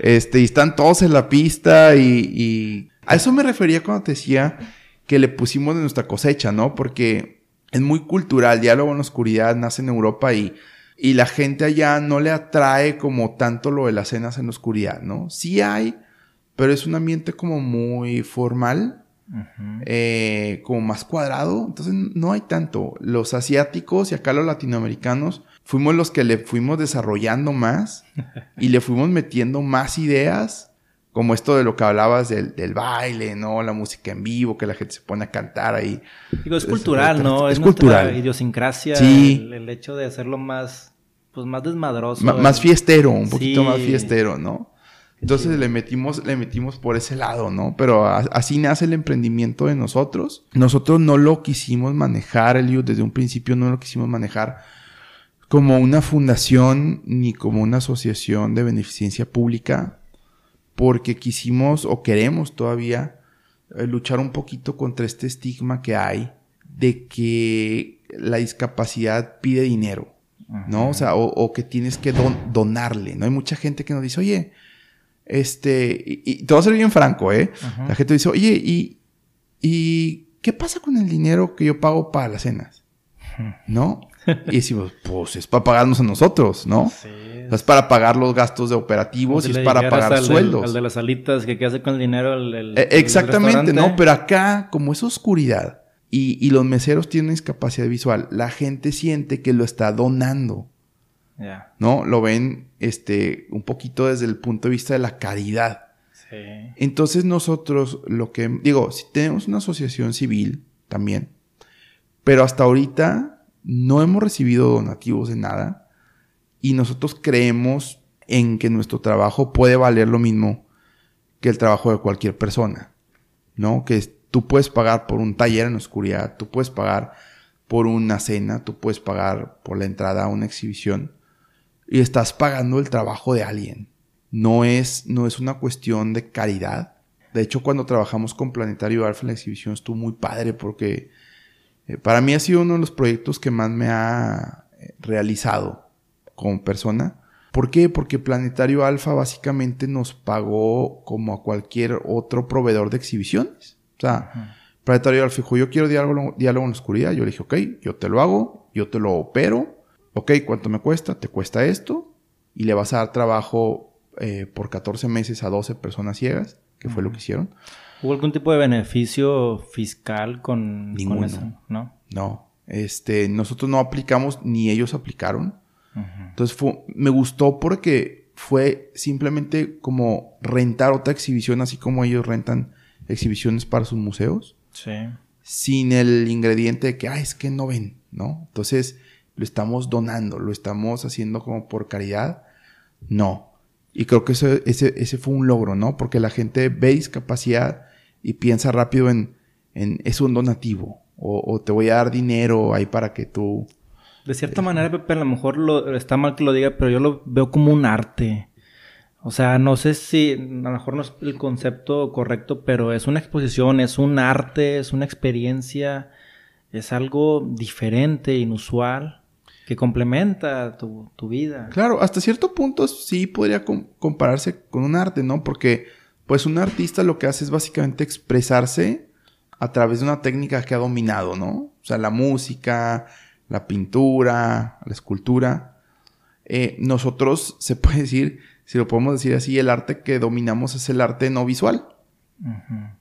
Este, y están todos en la pista y, A eso me refería cuando te decía que le pusimos de nuestra cosecha, ¿no? Porque es muy cultural, diálogo en la oscuridad nace en Europa y, y la gente allá no le atrae como tanto lo de las cenas en la oscuridad, ¿no? Sí hay, pero es un ambiente como muy formal eh, como más cuadrado. Entonces no hay tanto. Los asiáticos y acá los latinoamericanos fuimos los que le fuimos desarrollando más y le fuimos metiendo más ideas. Como esto de lo que hablabas del, baile, ¿no? La música en vivo, que la gente se pone a cantar ahí. Digo, es, cultural, ¿no? Es, cultural. idiosincrasia. Sí. El, hecho de hacerlo más, pues más desmadroso. más fiestero, un poquito más fiestero, ¿no? Entonces le metimos, le metimos por ese lado, ¿no? Pero así nace el emprendimiento de nosotros. Nosotros no lo quisimos manejar, Eliud, desde un principio no lo quisimos manejar como una fundación ni como una asociación de beneficencia pública, porque quisimos o queremos todavía eh, luchar un poquito contra este estigma que hay de que la discapacidad pide dinero, ¿no? O sea, o, que tienes que donarle, ¿no? Hay mucha gente que nos dice, oye, este, y, te voy a ser bien franco, ¿eh? La gente dice, oye, ¿y, ¿y qué pasa con el dinero que yo pago para las cenas? ¿No? y decimos, pues es para pagarnos a nosotros, ¿no? Sí. Es para pagar los gastos de operativos y es para pagar sueldos. Al de las alitas, que qué hace con el dinero el, e, Exactamente, ¿no? Pero acá, como es oscuridad y, y los meseros tienen discapacidad visual, la gente siente que lo está donando. ¿No? Lo ven este, un poquito desde el punto de vista de la caridad. Sí. Entonces nosotros lo que, digo, si tenemos una asociación civil también, pero hasta ahorita no hemos recibido donativos de nada y nosotros creemos en que nuestro trabajo puede valer lo mismo que el trabajo de cualquier persona, ¿no? Que tú puedes pagar por un taller en oscuridad, tú puedes pagar por una cena, tú puedes pagar por la entrada a una exhibición y estás pagando el trabajo de alguien. No es, no es una cuestión de caridad. De hecho, cuando trabajamos con Planetario Alfa en la exhibición estuvo muy padre porque eh, para mí ha sido uno de los proyectos que más me ha eh, realizado como persona. ¿Por qué? Porque Planetario Alfa básicamente nos pagó como a cualquier otro proveedor de exhibiciones. O sea, Planetario Alfa dijo, yo quiero diálogo, diálogo en la oscuridad. Yo le dije, ok, yo te lo hago, yo te lo opero ok, ¿cuánto me cuesta? Te cuesta esto y le vas a dar trabajo eh, por 14 meses a 12 personas ciegas, que fue lo que hicieron. ¿Hubo algún tipo de beneficio fiscal con, Ninguno. eso? No. No. Este, nosotros no aplicamos ni ellos aplicaron. Entonces me gustó porque fue simplemente como rentar otra exhibición, así como ellos rentan exhibiciones para sus museos. Sí. Sin el ingrediente de que, ah, es que no ven, ¿no? Entonces, lo estamos donando, lo estamos haciendo como por caridad. No. Y creo que ese, ese fue un logro, ¿no? Porque la gente ve discapacidad y piensa rápido en, en es un donativo o, o, te voy a dar dinero ahí para que tú... De cierta manera, Pepe, a lo mejor lo, está mal que lo diga, pero yo lo veo como un arte. O sea, no sé si a lo mejor no es el concepto correcto, pero es una exposición, es un arte, es una experiencia, es algo diferente, inusual, que complementa tu, tu vida. Claro, hasta cierto punto sí podría compararse con un arte, ¿no? Porque pues un artista lo que hace es básicamente expresarse a través de una técnica que ha dominado, ¿no? O sea, la música, la pintura, la escultura. Eh, nosotros, se puede decir, si lo podemos decir así, el arte que dominamos es el arte no visual,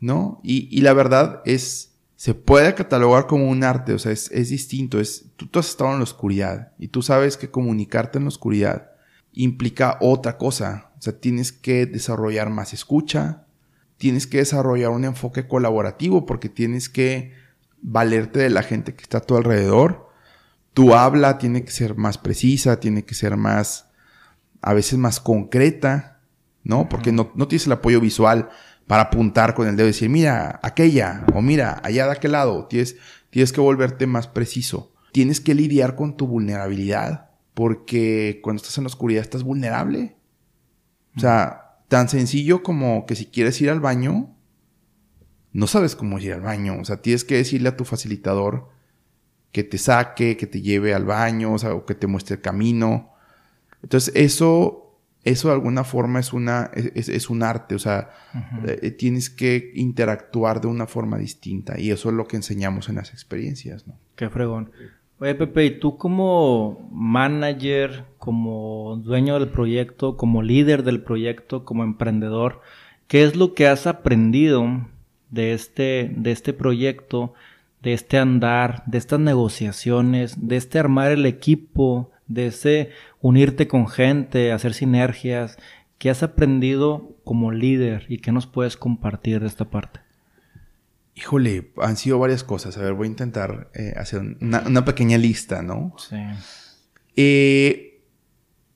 ¿no? Y, la verdad es, se puede catalogar como un arte, o sea, es, distinto, es, tú, tú has estado en la oscuridad y tú sabes que comunicarte en la oscuridad implica otra cosa, o sea, tienes que desarrollar más escucha, tienes que desarrollar un enfoque colaborativo porque tienes que valerte de la gente que está a tu alrededor. Tu habla tiene que ser más precisa, tiene que ser más, a veces más concreta, ¿no? Porque no, no tienes el apoyo visual para apuntar con el dedo y decir, mira, aquella, o mira, allá de aquel lado. Tienes, tienes que volverte más preciso. Tienes que lidiar con tu vulnerabilidad, porque cuando estás en la oscuridad estás vulnerable. O sea, tan sencillo como que si quieres ir al baño, no sabes cómo ir al baño. O sea, tienes que decirle a tu facilitador que te saque, que te lleve al baño, o, sea, o que te muestre el camino. Entonces, eso, eso de alguna forma es una, es, un arte. O sea, eh, tienes que interactuar de una forma distinta. Y eso es lo que enseñamos en las experiencias, ¿no? Qué fregón. Oye, Pepe, ¿y tú como manager, como dueño del proyecto, como líder del proyecto, como emprendedor, qué es lo que has aprendido de este, de este proyecto, de este andar, de estas negociaciones, de este armar el equipo, de ese unirte con gente, hacer sinergias? ¿Qué has aprendido como líder y qué nos puedes compartir de esta parte? Híjole, han sido varias cosas. A ver, voy a intentar eh, hacer una, pequeña lista, ¿no? Sí. Eh,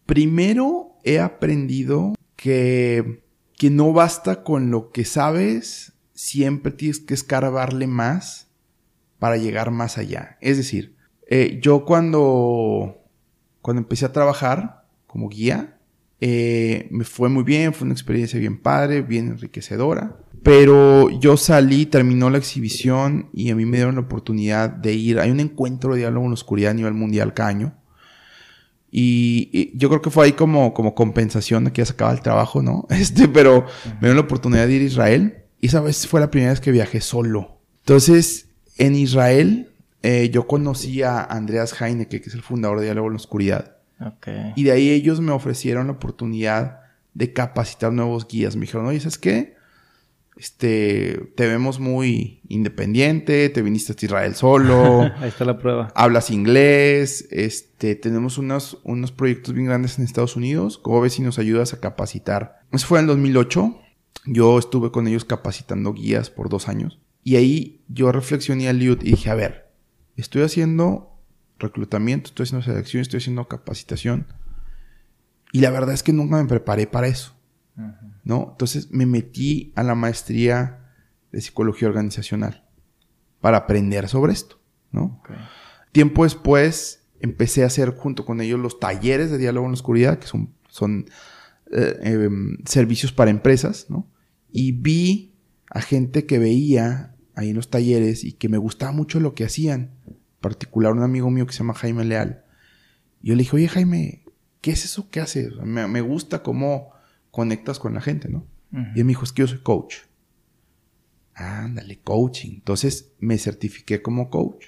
primero he aprendido que, que no basta con lo que sabes, siempre tienes que escarbarle más para llegar más allá. Es decir, eh, yo cuando, cuando empecé a trabajar como guía, me fue muy bien, fue una experiencia bien padre, bien enriquecedora. Pero yo salí, terminó la exhibición y a mí me dieron la oportunidad de ir. Hay un encuentro de diálogo en la oscuridad a nivel mundial cada año. Y, yo creo que fue ahí como, como compensación de que ya se acaba el trabajo, ¿no? Este, pero me dieron la oportunidad de ir a Israel. Y esa vez fue la primera vez que viajé solo. Entonces, en Israel, eh, yo conocí a Andreas Heineke, que es el fundador de Diálogo en la Oscuridad. Y de ahí ellos me ofrecieron la oportunidad de capacitar nuevos guías. Me dijeron, oye, ¿sabes qué? este, te vemos muy independiente, te viniste a Israel solo. Ahí está la prueba. Hablas inglés, este, tenemos unos, unos proyectos bien grandes en Estados Unidos. ¿Cómo ves si nos ayudas a capacitar? Eso fue en 2008. Yo estuve con ellos capacitando guías por dos años. Y ahí yo reflexioné al Liud y dije, a ver, estoy haciendo reclutamiento, estoy haciendo selección, estoy haciendo capacitación. Y la verdad es que nunca me preparé para eso. ¿no? Entonces me metí a la maestría de psicología organizacional para aprender sobre esto, ¿no? Tiempo después empecé a hacer junto con ellos los talleres de diálogo en la oscuridad, que son, son eh, em, servicios para empresas, ¿no? Y vi a gente que veía ahí en los talleres y que me gustaba mucho lo que hacían. Particular un amigo mío que se llama Jaime Leal. Y yo le dije, oye Jaime, ¿qué es eso que haces? Me, me gusta cómo conectas con la gente, ¿no? Y él me dijo, es que yo soy coach. Ándale, coaching. Entonces me certifiqué como coach.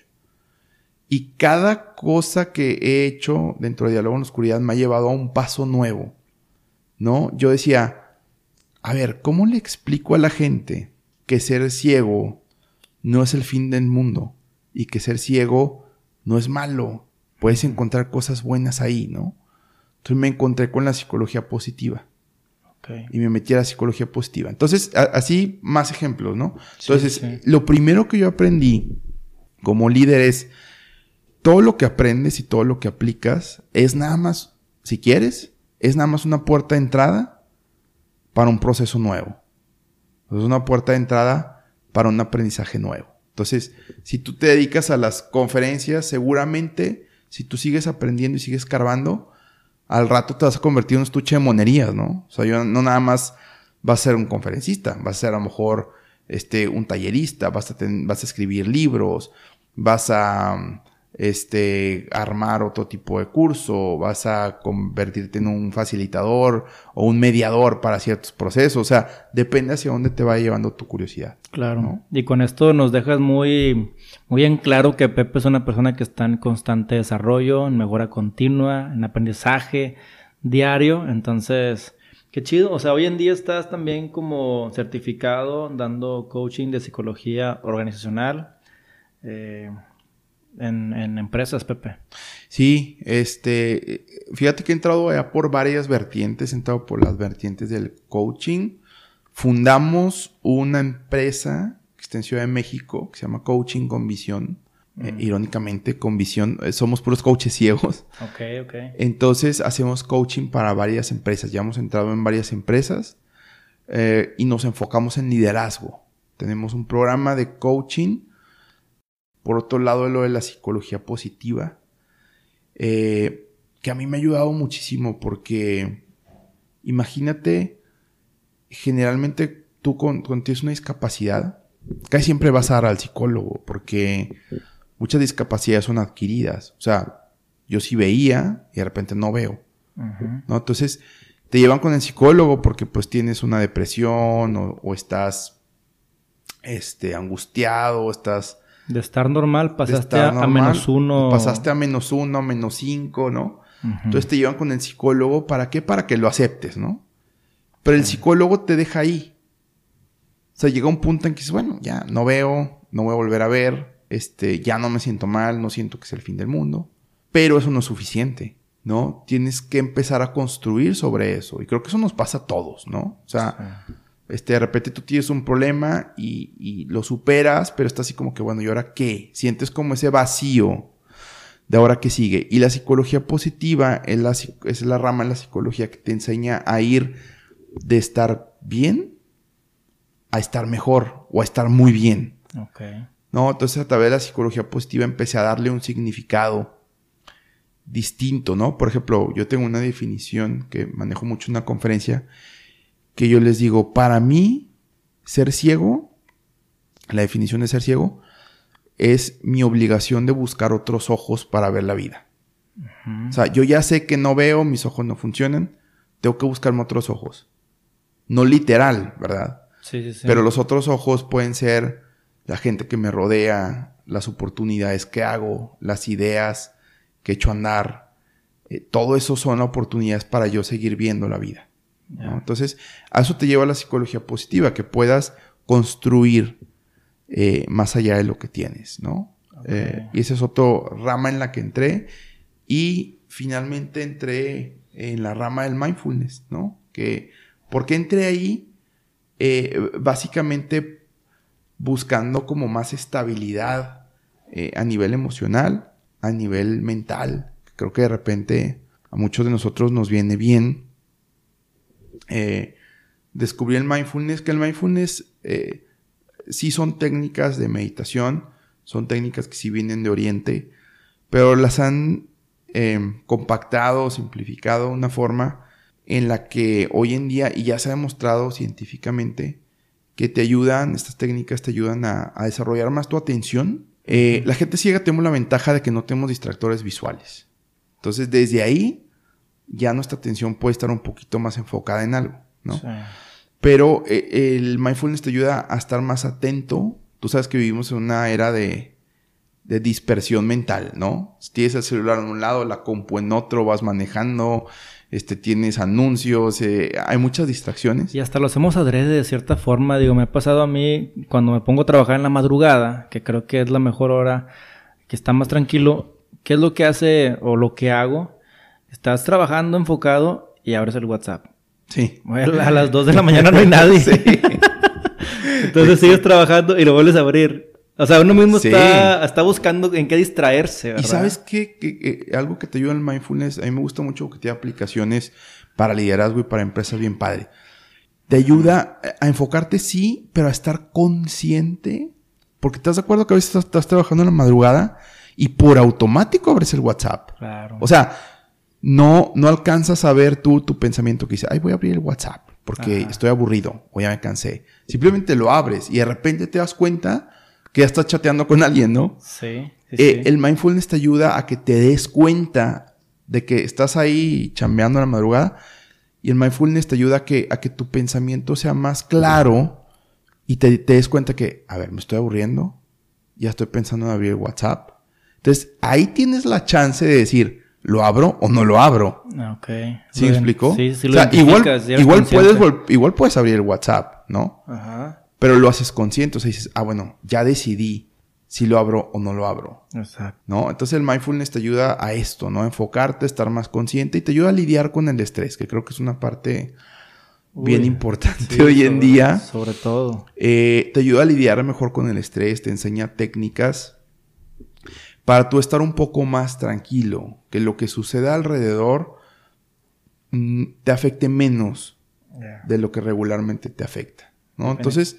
Y cada cosa que he hecho dentro de Diálogo en la Oscuridad me ha llevado a un paso nuevo. ¿No? Yo decía, a ver, ¿cómo le explico a la gente que ser ciego no es el fin del mundo? Y que ser ciego no es malo. Puedes encontrar cosas buenas ahí, ¿no? Entonces me encontré con la psicología positiva. Y me metí a la psicología positiva. Entonces, así más ejemplos, ¿no? Entonces, lo primero que yo aprendí como líder es todo lo que aprendes y todo lo que aplicas es nada más, si quieres, es nada más una puerta de entrada para un proceso nuevo. Es una puerta de entrada para un aprendizaje nuevo. Entonces, si tú te dedicas a las conferencias, seguramente, si tú sigues aprendiendo y sigues cargando, al rato te vas a convertir en un estuche de monerías, ¿no? O sea, yo no nada más vas a ser un conferencista, vas a ser a lo mejor este, un tallerista, vas a, vas a escribir libros, vas a este, armar otro tipo de curso, vas a convertirte en un facilitador o un mediador para ciertos procesos. O sea, depende hacia dónde te va llevando tu curiosidad. Claro. Y con esto nos dejas muy, muy en claro que Pepe es una persona que está en constante desarrollo, en mejora continua, en aprendizaje diario. Entonces, qué chido. O sea, hoy en día estás también como certificado dando coaching de psicología organizacional. Eh, en, empresas, Pepe. Sí, este, fíjate que he entrado ya por varias vertientes, he entrado por las vertientes del coaching. Fundamos una empresa que está en Ciudad de México, que se llama Coaching con Visión. Eh, mm. irónicamente, con visión, eh, somos puros coaches ciegos. Ok, ok. Entonces hacemos coaching para varias empresas. Ya hemos entrado en varias empresas eh, y nos enfocamos en liderazgo. Tenemos un programa de coaching por otro lado, lo de la psicología positiva, eh, que a mí me ha ayudado muchísimo porque imagínate, generalmente tú con, tienes una discapacidad, casi siempre vas a dar al psicólogo porque muchas discapacidades son adquiridas. O sea, yo sí veía y de repente no veo. ¿no? Entonces, te llevan con el psicólogo porque pues tienes una depresión o, o estás este, angustiado, o estás de estar normal pasaste a, menos uno. Pasaste a menos uno, a menos cinco, ¿no? Entonces te llevan con el psicólogo. ¿Para qué? Para que lo aceptes, ¿no? Pero el psicólogo te deja ahí. O sea, llega un punto en que dices, bueno, ya no veo, no voy a volver a ver, este, ya no me siento mal, no siento que es el fin del mundo. Pero eso no es suficiente, ¿no? Tienes que empezar a construir sobre eso. Y creo que eso nos pasa a todos, ¿no? O sea, este, de repente tú tienes un problema y, lo superas, pero está así como que, bueno, ¿y ahora qué? Sientes como ese vacío de ahora qué sigue. Y la psicología positiva es la, es la rama de la psicología que te enseña a ir de estar bien a estar mejor o a estar muy bien. No, entonces a través de la psicología positiva empecé a darle un significado distinto, ¿no? Por ejemplo, yo tengo una definición que manejo mucho en una conferencia que yo les digo, para mí, ser ciego, la definición de ser ciego, es mi obligación de buscar otros ojos para ver la vida. O sea, yo ya sé que no veo, mis ojos no funcionan, tengo que buscarme otros ojos. No literal, ¿verdad? Sí, sí, sí. Pero los otros ojos pueden ser la gente que me rodea, las oportunidades que hago, las ideas que echo a andar. Eh, todo eso son oportunidades para yo seguir viendo la vida. Entonces, a eso te lleva la psicología positiva, que puedas construir eh, más allá de lo que tienes, ¿no? Eh, y esa es otra rama en la que entré. Y finalmente entré en la rama del mindfulness, ¿no? Que, ¿Por qué entré ahí? Eh, básicamente buscando como más estabilidad a nivel emocional, a nivel mental. Creo que de repente a muchos de nosotros nos viene bien eh, descubrí el mindfulness, que el mindfulness eh, sí son técnicas de meditación, son técnicas que sí vienen de Oriente, pero las han eh, compactado, simplificado de una forma en la que hoy en día, y ya se ha demostrado científicamente, que te ayudan, estas técnicas te ayudan a, desarrollar más tu atención. la gente ciega tenemos la ventaja de que no tenemos distractores visuales. Entonces, desde ahí ya nuestra atención puede estar un poquito más enfocada en algo, ¿no? Pero eh, el mindfulness te ayuda a estar más atento. Tú sabes que vivimos en una era de, de dispersión mental, ¿no? Si tienes el celular en un lado, la compu en otro, vas manejando, este, tienes anuncios, eh, hay muchas distracciones. Y hasta lo hacemos adrede de cierta forma. Digo, me ha pasado a mí cuando me pongo a trabajar en la madrugada, que creo que es la mejor hora, que está más tranquilo. ¿Qué es lo que hace o lo que hago? Estás trabajando enfocado y abres el WhatsApp. Sí. a las 2 de la mañana no hay nadie. Sí. Entonces sigues trabajando y lo vuelves a abrir. O sea, uno mismo está, está, buscando en qué distraerse, ¿verdad? Y sabes qué? Que, algo que te ayuda en mindfulness, a mí me gusta mucho que tiene aplicaciones para liderazgo y para empresas bien padre. Te ayuda a enfocarte, sí, pero a estar consciente. Porque estás de acuerdo que a veces estás, trabajando en la madrugada y por automático abres el WhatsApp. Claro. O sea, no, no alcanzas a ver tú tu pensamiento que dice, ay, voy a abrir el WhatsApp porque estoy aburrido o ya me cansé. Simplemente lo abres y de repente te das cuenta que ya estás chateando con alguien, ¿no? Sí. Eh, el mindfulness te ayuda a que te des cuenta de que estás ahí chambeando a la madrugada y el mindfulness te ayuda a que, a que tu pensamiento sea más claro y te, te des cuenta que, a ver, me estoy aburriendo, ya estoy pensando en abrir WhatsApp. Entonces, ahí tienes la chance de decir, ¿lo abro o no lo abro? Ok. ¿Sí me explicó? Sí, sí lo o sea, igual, igual, puedes, igual puedes abrir el WhatsApp, ¿no? Ajá. Pero lo haces consciente, o sea, dices, ah, bueno, ya decidí si lo abro o no lo abro. Exacto. ¿No? Entonces el mindfulness te ayuda a esto, ¿no? Enfocarte, estar más consciente y te ayuda a lidiar con el estrés, que creo que es una parte bien importante hoy en día. Sobre todo. Eh, te ayuda a lidiar mejor con el estrés, te enseña técnicas para tú estar un poco más tranquilo, que lo que suceda alrededor mm, te afecte menos de lo que regularmente te afecta. ¿no? Entonces,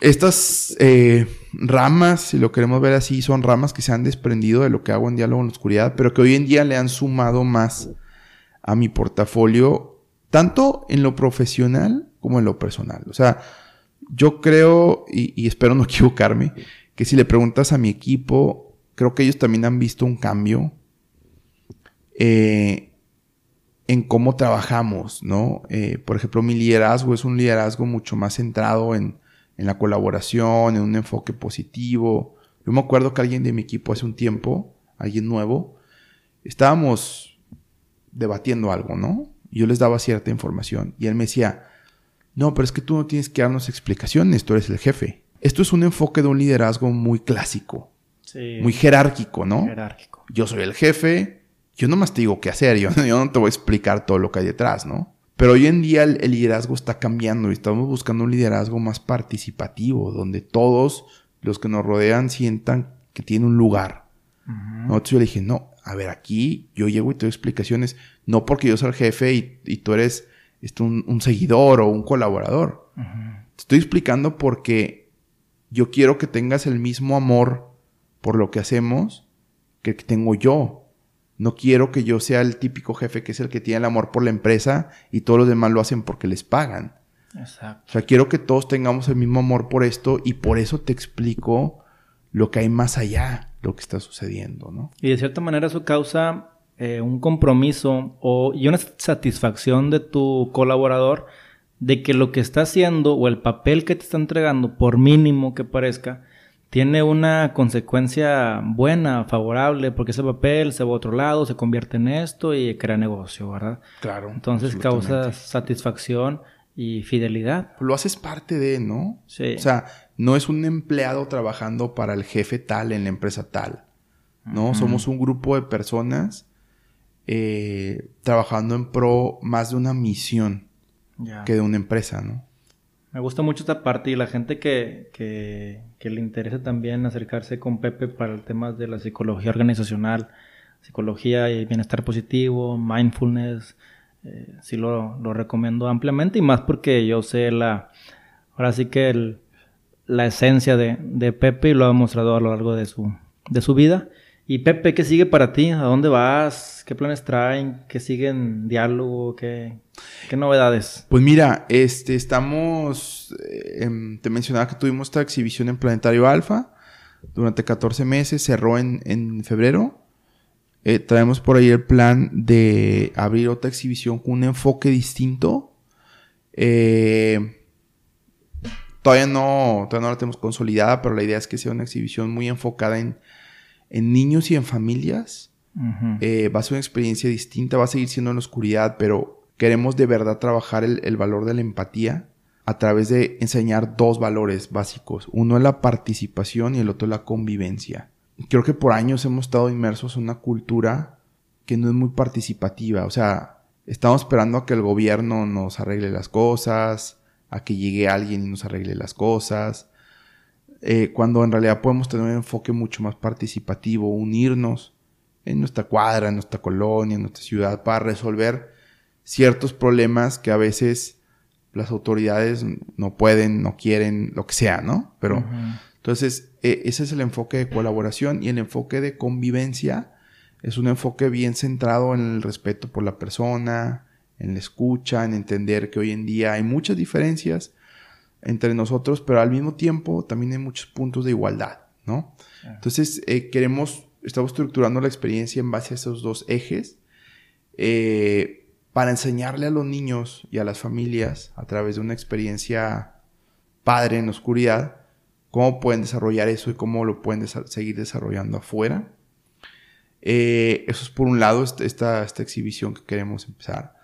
estas eh, ramas, si lo queremos ver así, son ramas que se han desprendido de lo que hago en Diálogo en la Oscuridad, pero que hoy en día le han sumado más a mi portafolio, tanto en lo profesional como en lo personal. O sea, yo creo, y, espero no equivocarme, que si le preguntas a mi equipo, creo que ellos también han visto un cambio. Eh, en cómo trabajamos, ¿no? Eh, por ejemplo, mi liderazgo es un liderazgo mucho más centrado en, la colaboración, en un enfoque positivo. Yo me acuerdo que alguien de mi equipo hace un tiempo, alguien nuevo, estábamos debatiendo algo, ¿no? yo les daba cierta información y él me decía, no, pero es que tú no tienes que darnos explicaciones, tú eres el jefe. Esto es un enfoque de un liderazgo muy clásico, muy jerárquico, ¿no? Jerárquico. Yo soy el jefe, yo nomás te digo qué hacer, yo, no te voy a explicar todo lo que hay detrás, ¿no? Pero hoy en día el, liderazgo está cambiando y estamos buscando un liderazgo más participativo, donde todos los que nos rodean sientan que tiene un lugar. Entonces yo le dije, no, a ver, aquí yo llego y te doy explicaciones, no porque yo soy el jefe y, tú eres este, un, seguidor o un colaborador. Te estoy explicando porque yo quiero que tengas el mismo amor por lo que hacemos que tengo yo. No quiero que yo sea el típico jefe que es el que tiene el amor por la empresa y todos los demás lo hacen porque les pagan. Exacto. O sea, quiero que todos tengamos el mismo amor por esto y por eso te explico lo que hay más allá, lo que está sucediendo, ¿no? Y de cierta manera eso causa eh, un compromiso o, y una satisfacción de tu colaborador de que lo que está haciendo o el papel que te está entregando, por mínimo que parezca, tiene una consecuencia buena, favorable, porque ese papel se va a otro lado, se convierte en esto y crea negocio, ¿verdad? Claro. Entonces causa satisfacción y fidelidad. Lo haces parte de, ¿no? Sí. O sea, no es un empleado trabajando para el jefe tal en la empresa tal, ¿no? Somos un grupo de personas eh, trabajando en pro más de una misión que de una empresa, ¿no? Me gusta mucho esta parte y la gente que, que, le interesa también acercarse con Pepe para el tema de la psicología organizacional, psicología y bienestar positivo, mindfulness, eh, sí lo, lo, recomiendo ampliamente y más porque yo sé la, ahora sí que el, la esencia de, de Pepe y lo ha mostrado a lo largo de su, de su vida y Pepe, ¿qué sigue para ti? ¿A dónde vas? ¿Qué planes traen? ¿Qué siguen? ¿Diálogo? ¿Qué, qué novedades? Pues mira, este, estamos, eh, te mencionaba que tuvimos esta exhibición en Planetario Alfa durante 14 meses, cerró en, en febrero. Eh, traemos por ahí el plan de abrir otra exhibición con un enfoque distinto. Eh, todavía no, todavía no la tenemos consolidada, pero la idea es que sea una exhibición muy enfocada en en niños y en familias. Eh, va a ser una experiencia distinta, va a seguir siendo en la oscuridad, pero queremos de verdad trabajar el, valor de la empatía a través de enseñar dos valores básicos. Uno es la participación y el otro es la convivencia. Creo que por años hemos estado inmersos en una cultura que no es muy participativa. O sea, estamos esperando a que el gobierno nos arregle las cosas, a que llegue alguien y nos arregle las cosas. Eh, cuando en realidad podemos tener un enfoque mucho más participativo, unirnos en nuestra cuadra, en nuestra colonia, en nuestra ciudad, para resolver ciertos problemas que a veces las autoridades no pueden, no quieren, lo que sea, ¿no? Pero entonces e, ese es el enfoque de colaboración y el enfoque de convivencia es un enfoque bien centrado en el respeto por la persona, en la escucha, en entender que hoy en día hay muchas diferencias entre nosotros, pero al mismo tiempo también hay muchos puntos de igualdad, ¿no? Entonces eh, queremos, estamos estructurando la experiencia en base a esos dos ejes. Eh, para enseñarle a los niños y a las familias a través de una experiencia padre en la oscuridad, cómo pueden desarrollar eso y cómo lo pueden seguir desarrollando afuera. Eh, eso es por un lado esta, esta, exhibición que queremos empezar.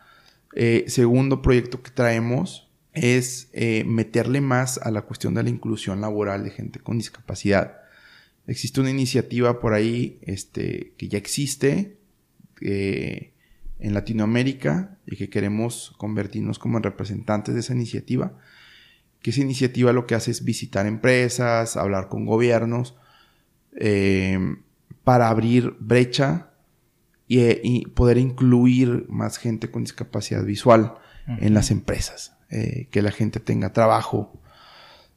Segundo proyecto que traemos es eh, meterle más a la cuestión de la inclusión laboral de gente con discapacidad. Existe una iniciativa por ahí este, que ya existe en Latinoamérica y que queremos convertirnos como representantes de esa iniciativa, que esa iniciativa lo que hace es visitar empresas, hablar con gobiernos, eh, para abrir brecha y, poder incluir más gente con discapacidad visual en las empresas, eh, que la gente tenga trabajo.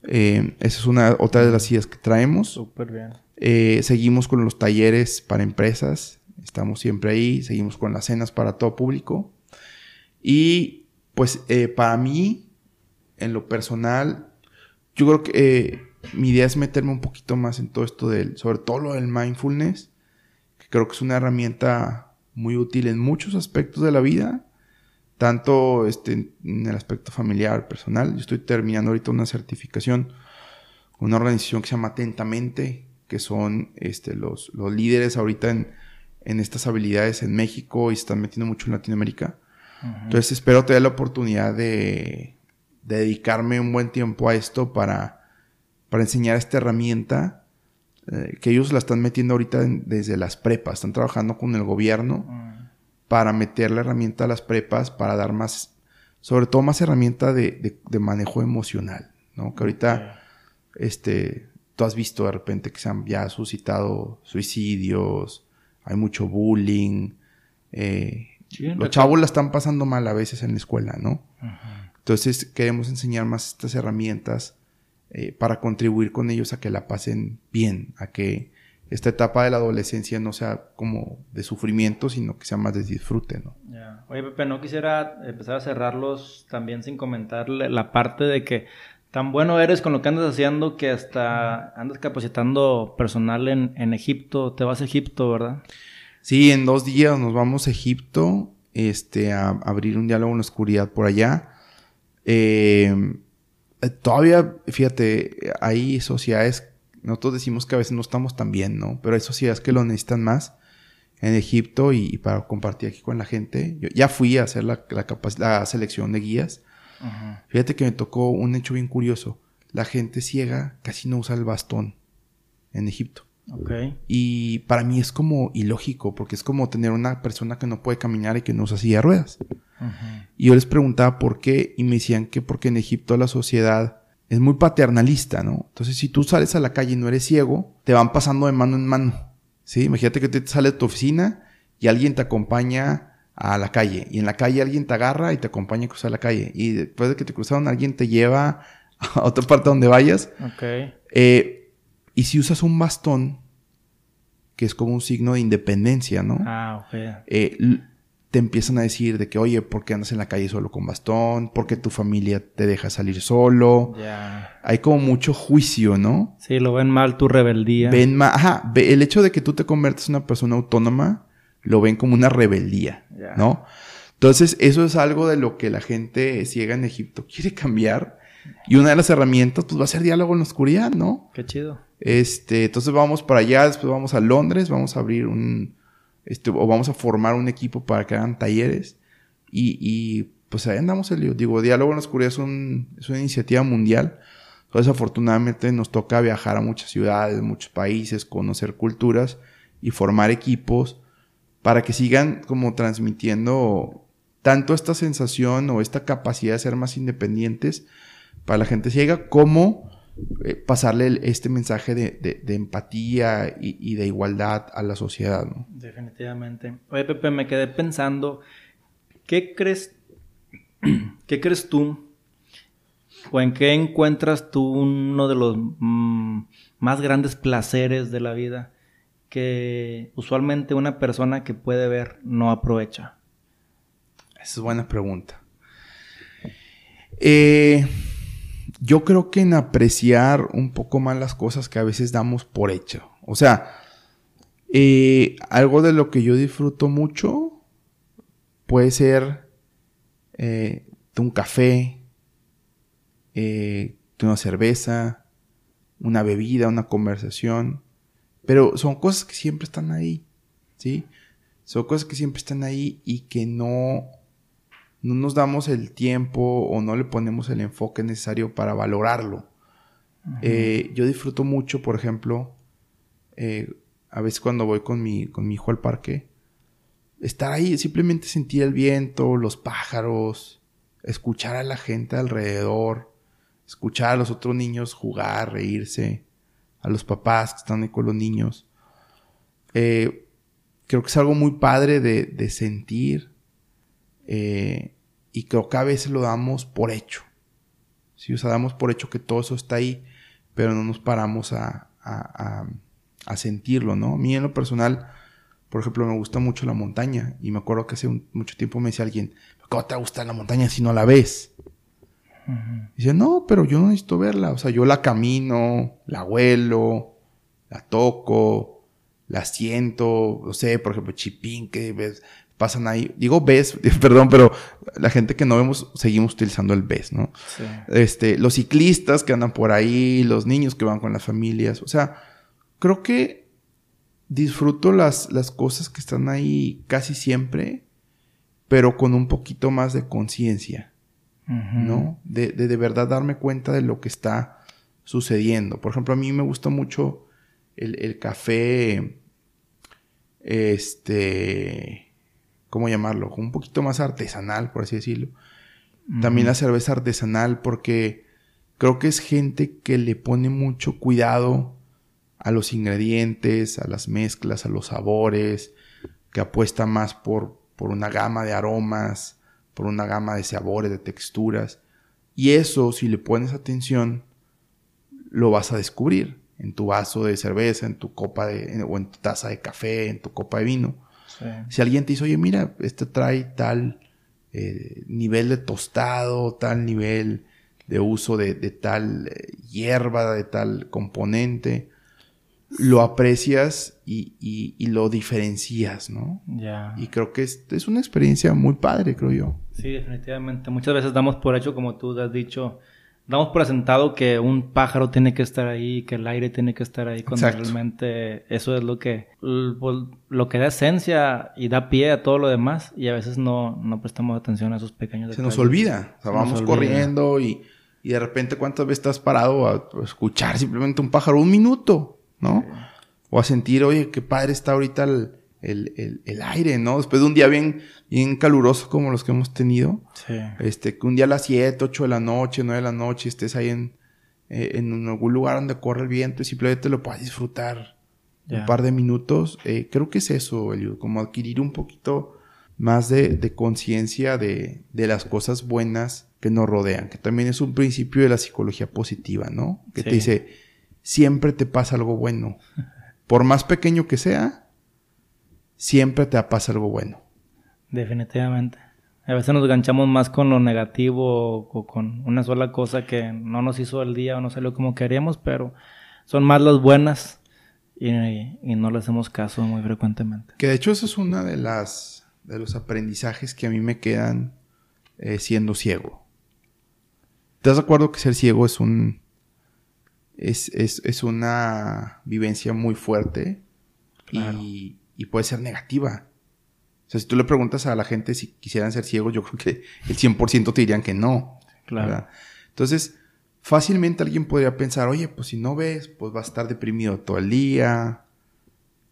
Eh, esa es una otra de las ideas que traemos. Súper bien. seguimos con los talleres para empresas Estamos siempre ahí, seguimos con las cenas para todo público. Y pues eh, para mí, en lo personal, yo creo que eh, mi idea es meterme un poquito más en todo esto del, sobre todo lo del mindfulness, que creo que es una herramienta muy útil en muchos aspectos de la vida, tanto este, en el aspecto familiar, personal. Yo estoy terminando ahorita una certificación con una organización que se llama Atentamente, que son este, los, los líderes ahorita en en estas habilidades en México y se están metiendo mucho en Latinoamérica. Entonces espero tener la oportunidad de, dedicarme un buen tiempo a esto para, para enseñar esta herramienta eh, que ellos la están metiendo ahorita desde las prepas. Están trabajando con el gobierno para meter la herramienta a las prepas para dar más, sobre todo más herramienta de, manejo emocional, ¿no? Que ahorita, este, tú has visto de repente que se han ya suscitado suicidios, hay mucho bullying. Eh, los chavos la están pasando mal a veces en la escuela, ¿no? Entonces queremos enseñar más estas herramientas eh, para contribuir con ellos a que la pasen bien, a que esta etapa de la adolescencia no sea como de sufrimiento, sino que sea más de disfrute, ¿no? Oye, Pepe, no quisiera empezar a cerrarlos también sin comentar la parte de que tan bueno eres con lo que andas haciendo que hasta andas capacitando personal en, en Egipto. Te vas a Egipto, ¿verdad? Sí, en dos días nos vamos a Egipto este, a, abrir un diálogo en la oscuridad por allá. Eh, todavía, fíjate, hay sociedades, nosotros decimos que a veces no estamos tan bien, ¿no? Pero hay sociedades que lo necesitan más en Egipto y, para compartir aquí con la gente. Yo ya fui a hacer la, la, selección de guías. Fíjate que me tocó un hecho bien curioso. La gente ciega casi no usa el bastón en Egipto. Y para mí es como ilógico, porque es como tener una persona que no puede caminar y que no usa silla de ruedas. Y yo les preguntaba por qué, y me decían que porque en Egipto la sociedad es muy paternalista, ¿no? Entonces, si tú sales a la calle y no eres ciego, te van pasando de mano en mano. ¿Sí? Imagínate que te sales de tu oficina y alguien te acompaña a la calle. Y en la calle alguien te agarra y te acompaña a cruzar la calle. Y después de que te cruzaron, alguien te lleva a otra parte donde vayas. Eh, y si usas un bastón, que es como un signo de independencia, ¿no? Ah, ok. Eh, te empiezan a decir de que, oye, ¿por qué andas en la calle solo con bastón? ¿Por qué tu familia te deja salir solo? Ya. Hay como mucho juicio, ¿no? Sí, lo ven mal tu rebeldía. Ven mal, ajá, el hecho de que tú te conviertes en una persona autónoma, lo ven como una rebeldía, ¿no? Entonces, eso es algo de lo que la gente ciega en Egipto quiere cambiar. Y una de las herramientas, pues va a ser diálogo en la oscuridad, ¿no? Qué chido. Este, entonces vamos para allá, después vamos a Londres, vamos a abrir un, este, o vamos a formar un equipo para que hagan talleres. Y, y pues ahí andamos, el Digo, Diálogo en la Oscuridad es, un, es una iniciativa mundial. Entonces, afortunadamente nos toca viajar a muchas ciudades, muchos países, conocer culturas y formar equipos para que sigan como transmitiendo tanto esta sensación o esta capacidad de ser más independientes para la gente ciega, como eh, pasarle este mensaje de, empatía y, de igualdad a la sociedad. Definitivamente. Oye, Pepe, me quedé pensando, ¿qué crees, qué crees tú o en qué encuentras tú uno de los mm, más grandes placeres de la vida que usualmente una persona que puede ver no aprovecha? Esa es buena pregunta. Eh, yo creo que en apreciar un poco más las cosas que a veces damos por hecho. O sea, eh, algo de lo que yo disfruto mucho puede ser eh, un café, de una cerveza, una bebida, una conversación. Pero son cosas que siempre están ahí, ¿sí? Son cosas que siempre están ahí y que no no nos damos el tiempo o no le ponemos el enfoque necesario para valorarlo. Eh, yo disfruto mucho, por ejemplo, eh, a veces cuando voy con mi, con mi hijo al parque, estar ahí, simplemente sentir el viento, los pájaros, escuchar a la gente alrededor, escuchar a los otros niños jugar, reírse, a los papás que están ahí con los niños. Eh, creo que es algo muy padre de, de sentir eh, y creo que a veces lo damos por hecho. ¿sí? O sea, damos por hecho que todo eso está ahí, pero no nos paramos a, sentirlo, ¿no? A mí en lo personal, por ejemplo, me gusta mucho la montaña. Y me acuerdo que hace mucho tiempo me decía alguien, ¿cómo te gusta la montaña si no la ves? dice, no, pero yo no necesito verla. O sea, yo la camino, la huelo, la toco, la siento. No sé, por ejemplo, chipín, que ves, pasan ahí. Digo ves, perdón, pero la gente que no vemos seguimos utilizando el ves, ¿no? Este, los ciclistas que andan por ahí, los niños que van con las familias. O sea, creo que disfruto las, las cosas que están ahí casi siempre, pero con un poquito más de conciencia, ¿no? De, de, de verdad darme cuenta de lo que está sucediendo. Por ejemplo, a mí me gusta mucho el, el café, este ¿cómo llamarlo? Un poquito más artesanal, por así decirlo. También la cerveza artesanal, porque creo que es gente que le pone mucho cuidado a los ingredientes, a las mezclas, a los sabores, que apuesta más por, por una gama de aromas, por una gama de sabores, de texturas. Y eso, si le pones atención, lo vas a descubrir en tu vaso de cerveza, en tu copa de, o en tu taza de café, en tu copa de vino. Si alguien te dice, oye, mira, este trae tal eh, nivel de tostado, tal nivel de uso de, tal eh, hierba, de tal componente, lo aprecias y, lo diferencias, ¿no? Ya. Y creo que es, es una experiencia muy padre, creo yo. Sí, definitivamente. Muchas veces damos por hecho, como tú has dicho, damos por asentado que un pájaro tiene que estar ahí, que el aire tiene que estar ahí, cuando realmente eso es lo que, pues, lo que da esencia y da pie a todo lo demás y a veces no, no prestamos atención a esos pequeños Se nos olvida, o sea, vamos corriendo y, y, de repente cuántas veces estás parado a, escuchar simplemente un pájaro un minuto, ¿no? O a sentir, oye, qué padre está ahorita el el, el, aire, ¿no? Después de un día bien, bien caluroso como los que hemos tenido. Sí. Este, que un día a las 7, 8 de la noche, 9 de la noche estés ahí en, eh, en algún lugar donde corre el viento y simplemente lo puedas disfrutar un par de minutos. Eh, creo que es eso, Eliud, como adquirir un poquito más de, de conciencia de, de las cosas buenas que nos rodean, que también es un principio de la psicología positiva, ¿no? Que te dice, siempre te pasa algo bueno. Por más pequeño que sea, siempre te pasa algo bueno. Definitivamente. A veces nos ganchamos más con lo negativo o con una sola cosa que no nos hizo el día o no salió como queríamos, pero son más las buenas y, no le hacemos caso muy frecuentemente. Que de hecho eso es una de las de los aprendizajes que a mí me quedan eh, siendo ciego. ¿Te das de acuerdo que ser ciego es un es, es, es una vivencia muy fuerte y y puede ser negativa. O sea, si tú le preguntas a la gente si quisieran ser ciegos, yo creo que el 100% te dirían que no. Claro. Entonces, fácilmente alguien podría pensar, oye, pues si no ves, pues vas a estar deprimido todo el día,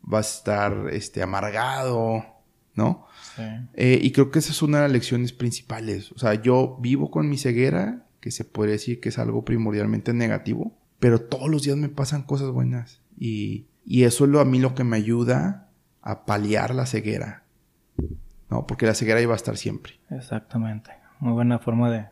vas a estar este, amargado, ¿no? Sí. Eh, y creo que esa es una de las lecciones principales. O sea, yo vivo con mi ceguera, que se puede decir que es algo primordialmente negativo, pero todos los días me pasan cosas buenas. Y, y eso es lo, a mí lo que me ayuda a paliar la ceguera. ¿No? Porque la ceguera iba a estar siempre. Exactamente. Muy buena forma de,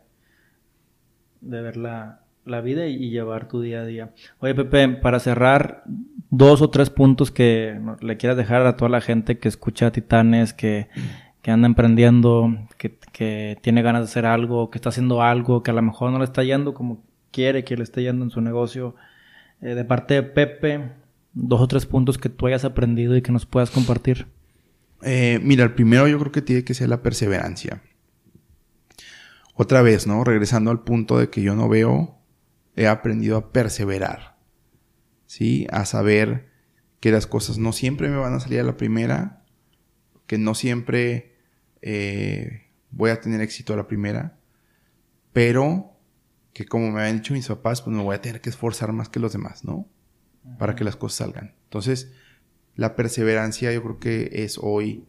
de ver la, la vida y, llevar tu día a día. Oye, Pepe, para cerrar, dos o tres puntos que le quieras dejar a toda la gente que escucha Titanes, que, que anda emprendiendo, que, que, tiene ganas de hacer algo, que está haciendo algo, que a lo mejor no le está yendo como quiere que le esté yendo en su negocio. Eh, de parte de Pepe, dos o tres puntos que tú hayas aprendido y que nos puedas compartir. Eh, mira, el primero yo creo que tiene que ser la perseverancia. Otra vez, ¿no? Regresando al punto de que yo no veo he aprendido a perseverar, ¿sí? A saber que las cosas no siempre me van a salir a la primera, que no siempre eh, voy a tener éxito a la primera, pero que como me habían dicho mis papás, pues me voy a tener que esforzar más que los demás, ¿no? Para que las cosas salgan. Entonces, la perseverancia yo creo que es hoy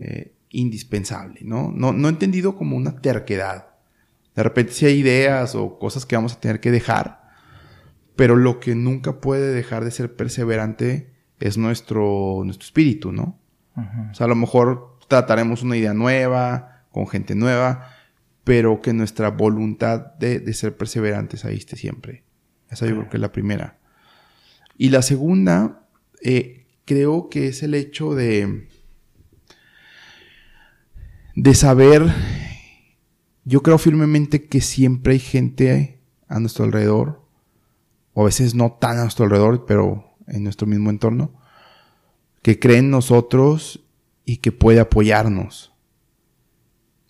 eh, indispensable, ¿no? ¿no? No entendido como una terquedad, de repente sí hay ideas o cosas que vamos a tener que dejar, pero lo que nunca puede dejar de ser perseverante es nuestro, nuestro espíritu, ¿no? O sea, a lo mejor trataremos una idea nueva, con gente nueva, pero que nuestra voluntad de, ser perseverantes ahí esté siempre. Esa yo creo que es la primera. Y la segunda, eh, creo que es el hecho de, de saber yo creo firmemente que siempre hay gente a nuestro alrededor, o a veces no tan a nuestro alrededor, pero en nuestro mismo entorno, que cree en nosotros y que puede apoyarnos,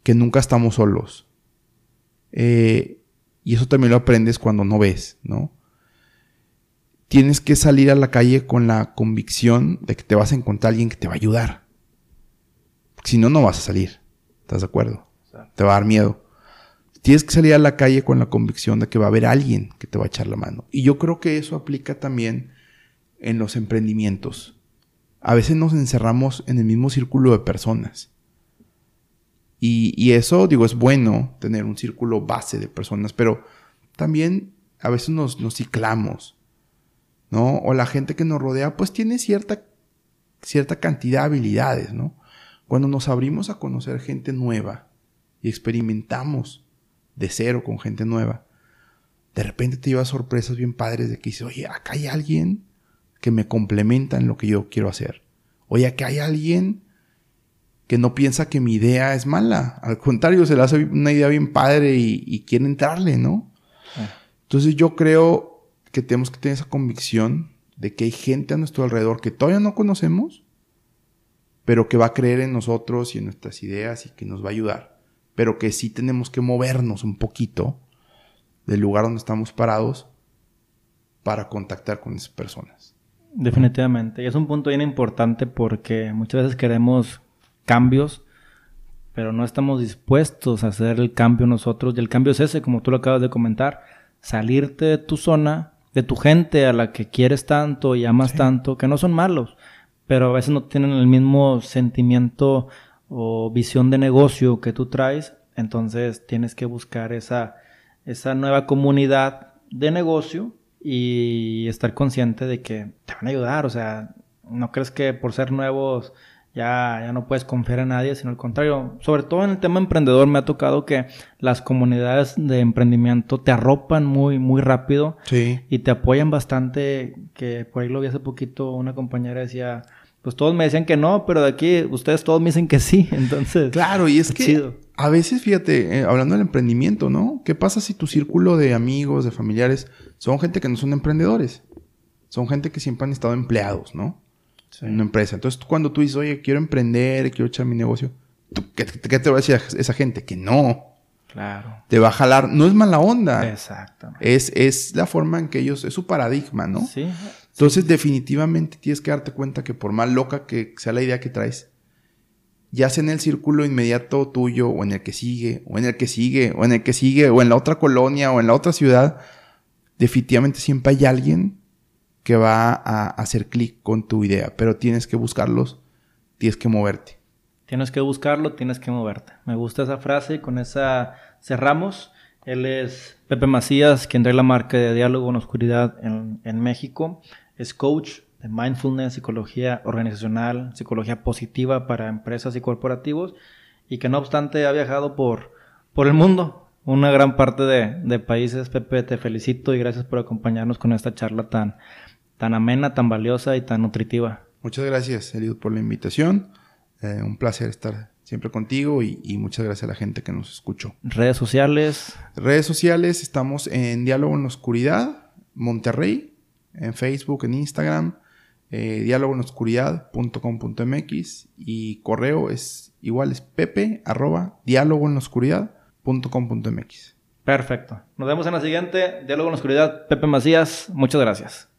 que nunca estamos solos. Eh, y eso también lo aprendes cuando no ves, ¿no? Tienes que salir a la calle con la convicción de que te vas a encontrar alguien que te va a ayudar. Si no, no vas a salir. ¿Estás de acuerdo? Te va a dar miedo. Tienes que salir a la calle con la convicción de que va a haber alguien que te va a echar la mano. Y yo creo que eso aplica también en los emprendimientos. A veces nos encerramos en el mismo círculo de personas. Y, eso, digo, es bueno tener un círculo base de personas, pero también a veces nos, nos ciclamos, ¿no? O la gente que nos rodea, pues tiene cierta, cierta cantidad de habilidades, ¿no? Cuando nos abrimos a conocer gente nueva y experimentamos de cero con gente nueva, de repente te llevas sorpresas bien padres de que dices, oye, acá hay alguien que me complementa en lo que yo quiero hacer. Oye, acá hay alguien que no piensa que mi idea es mala. Al contrario, se le hace una idea bien padre y, quiere entrarle, ¿no? Ah. Entonces yo creo que tenemos que tener esa convicción de que hay gente a nuestro alrededor que todavía no conocemos, pero que va a creer en nosotros y en nuestras ideas y que nos va a ayudar pero que sí tenemos que movernos un poquito del lugar donde estamos parados para contactar con esas personas. Definitivamente. Y es un punto bien importante porque muchas veces queremos cambios, pero no estamos dispuestos a hacer el cambio nosotros. Y el cambio es ese, como tú lo acabas de comentar, salirte de tu zona, de tu gente a la que quieres tanto y amas tanto, que no son malos, pero a veces no tienen el mismo sentimiento o visión de negocio que tú traes, entonces tienes que buscar esa, esa nueva comunidad de negocio y estar consciente de que te van a ayudar, o sea, no crees que por ser nuevos ya, ya no puedes confiar en nadie, sino al contrario, sobre todo en el tema emprendedor me ha tocado que las comunidades de emprendimiento te arropan muy, muy rápido y te apoyan bastante, que por ahí lo vi hace poquito, una compañera decía, pues todos me decían que no, pero de aquí ustedes todos me dicen que sí, entonces. Claro, y es que a veces, fíjate, eh, hablando del emprendimiento, ¿no? ¿Qué pasa si tu círculo de amigos, de familiares, son gente que no son emprendedores? Son gente que siempre han estado empleados, ¿no? En una empresa. Entonces, cuando tú dices, oye, quiero emprender, quiero echar mi negocio, qué, te va a decir esa gente? Que no. Claro. Te va a jalar. No es mala onda. Exacto. Es, es la forma en que ellos, es su paradigma, ¿no? Sí. Entonces, definitivamente tienes que darte cuenta que por más loca que sea la idea que traes, ya sea en el círculo inmediato tuyo, o en el que sigue, o en el que sigue, o en el que sigue, o en la otra colonia, o en la otra ciudad, definitivamente siempre hay alguien que va a hacer clic con tu idea, pero tienes que buscarlos, tienes que moverte. Tienes que buscarlo, tienes que moverte. Me gusta esa frase con esa cerramos. Él es Pepe Macías, quien trae la marca de Diálogo en Oscuridad en, en México. Es coach de mindfulness, psicología organizacional, psicología positiva para empresas y corporativos y que no obstante ha viajado por, por el mundo, una gran parte de, países. Pepe, te felicito y gracias por acompañarnos con esta charla tan, tan amena, tan valiosa y tan nutritiva. Muchas gracias, Eliud, por la invitación. Eh, un placer estar siempre contigo y, y, muchas gracias a la gente que nos escuchó. Redes sociales. Redes sociales, estamos en Diálogo en la Oscuridad, Monterrey, en Facebook, en Instagram, eh, diálogo en oscuridad.com.mx y correo es igual es pepe arroba diálogo en la oscuridad.com.mx. Perfecto. Nos vemos en la siguiente. Diálogo en la oscuridad. Pepe Macías, muchas gracias.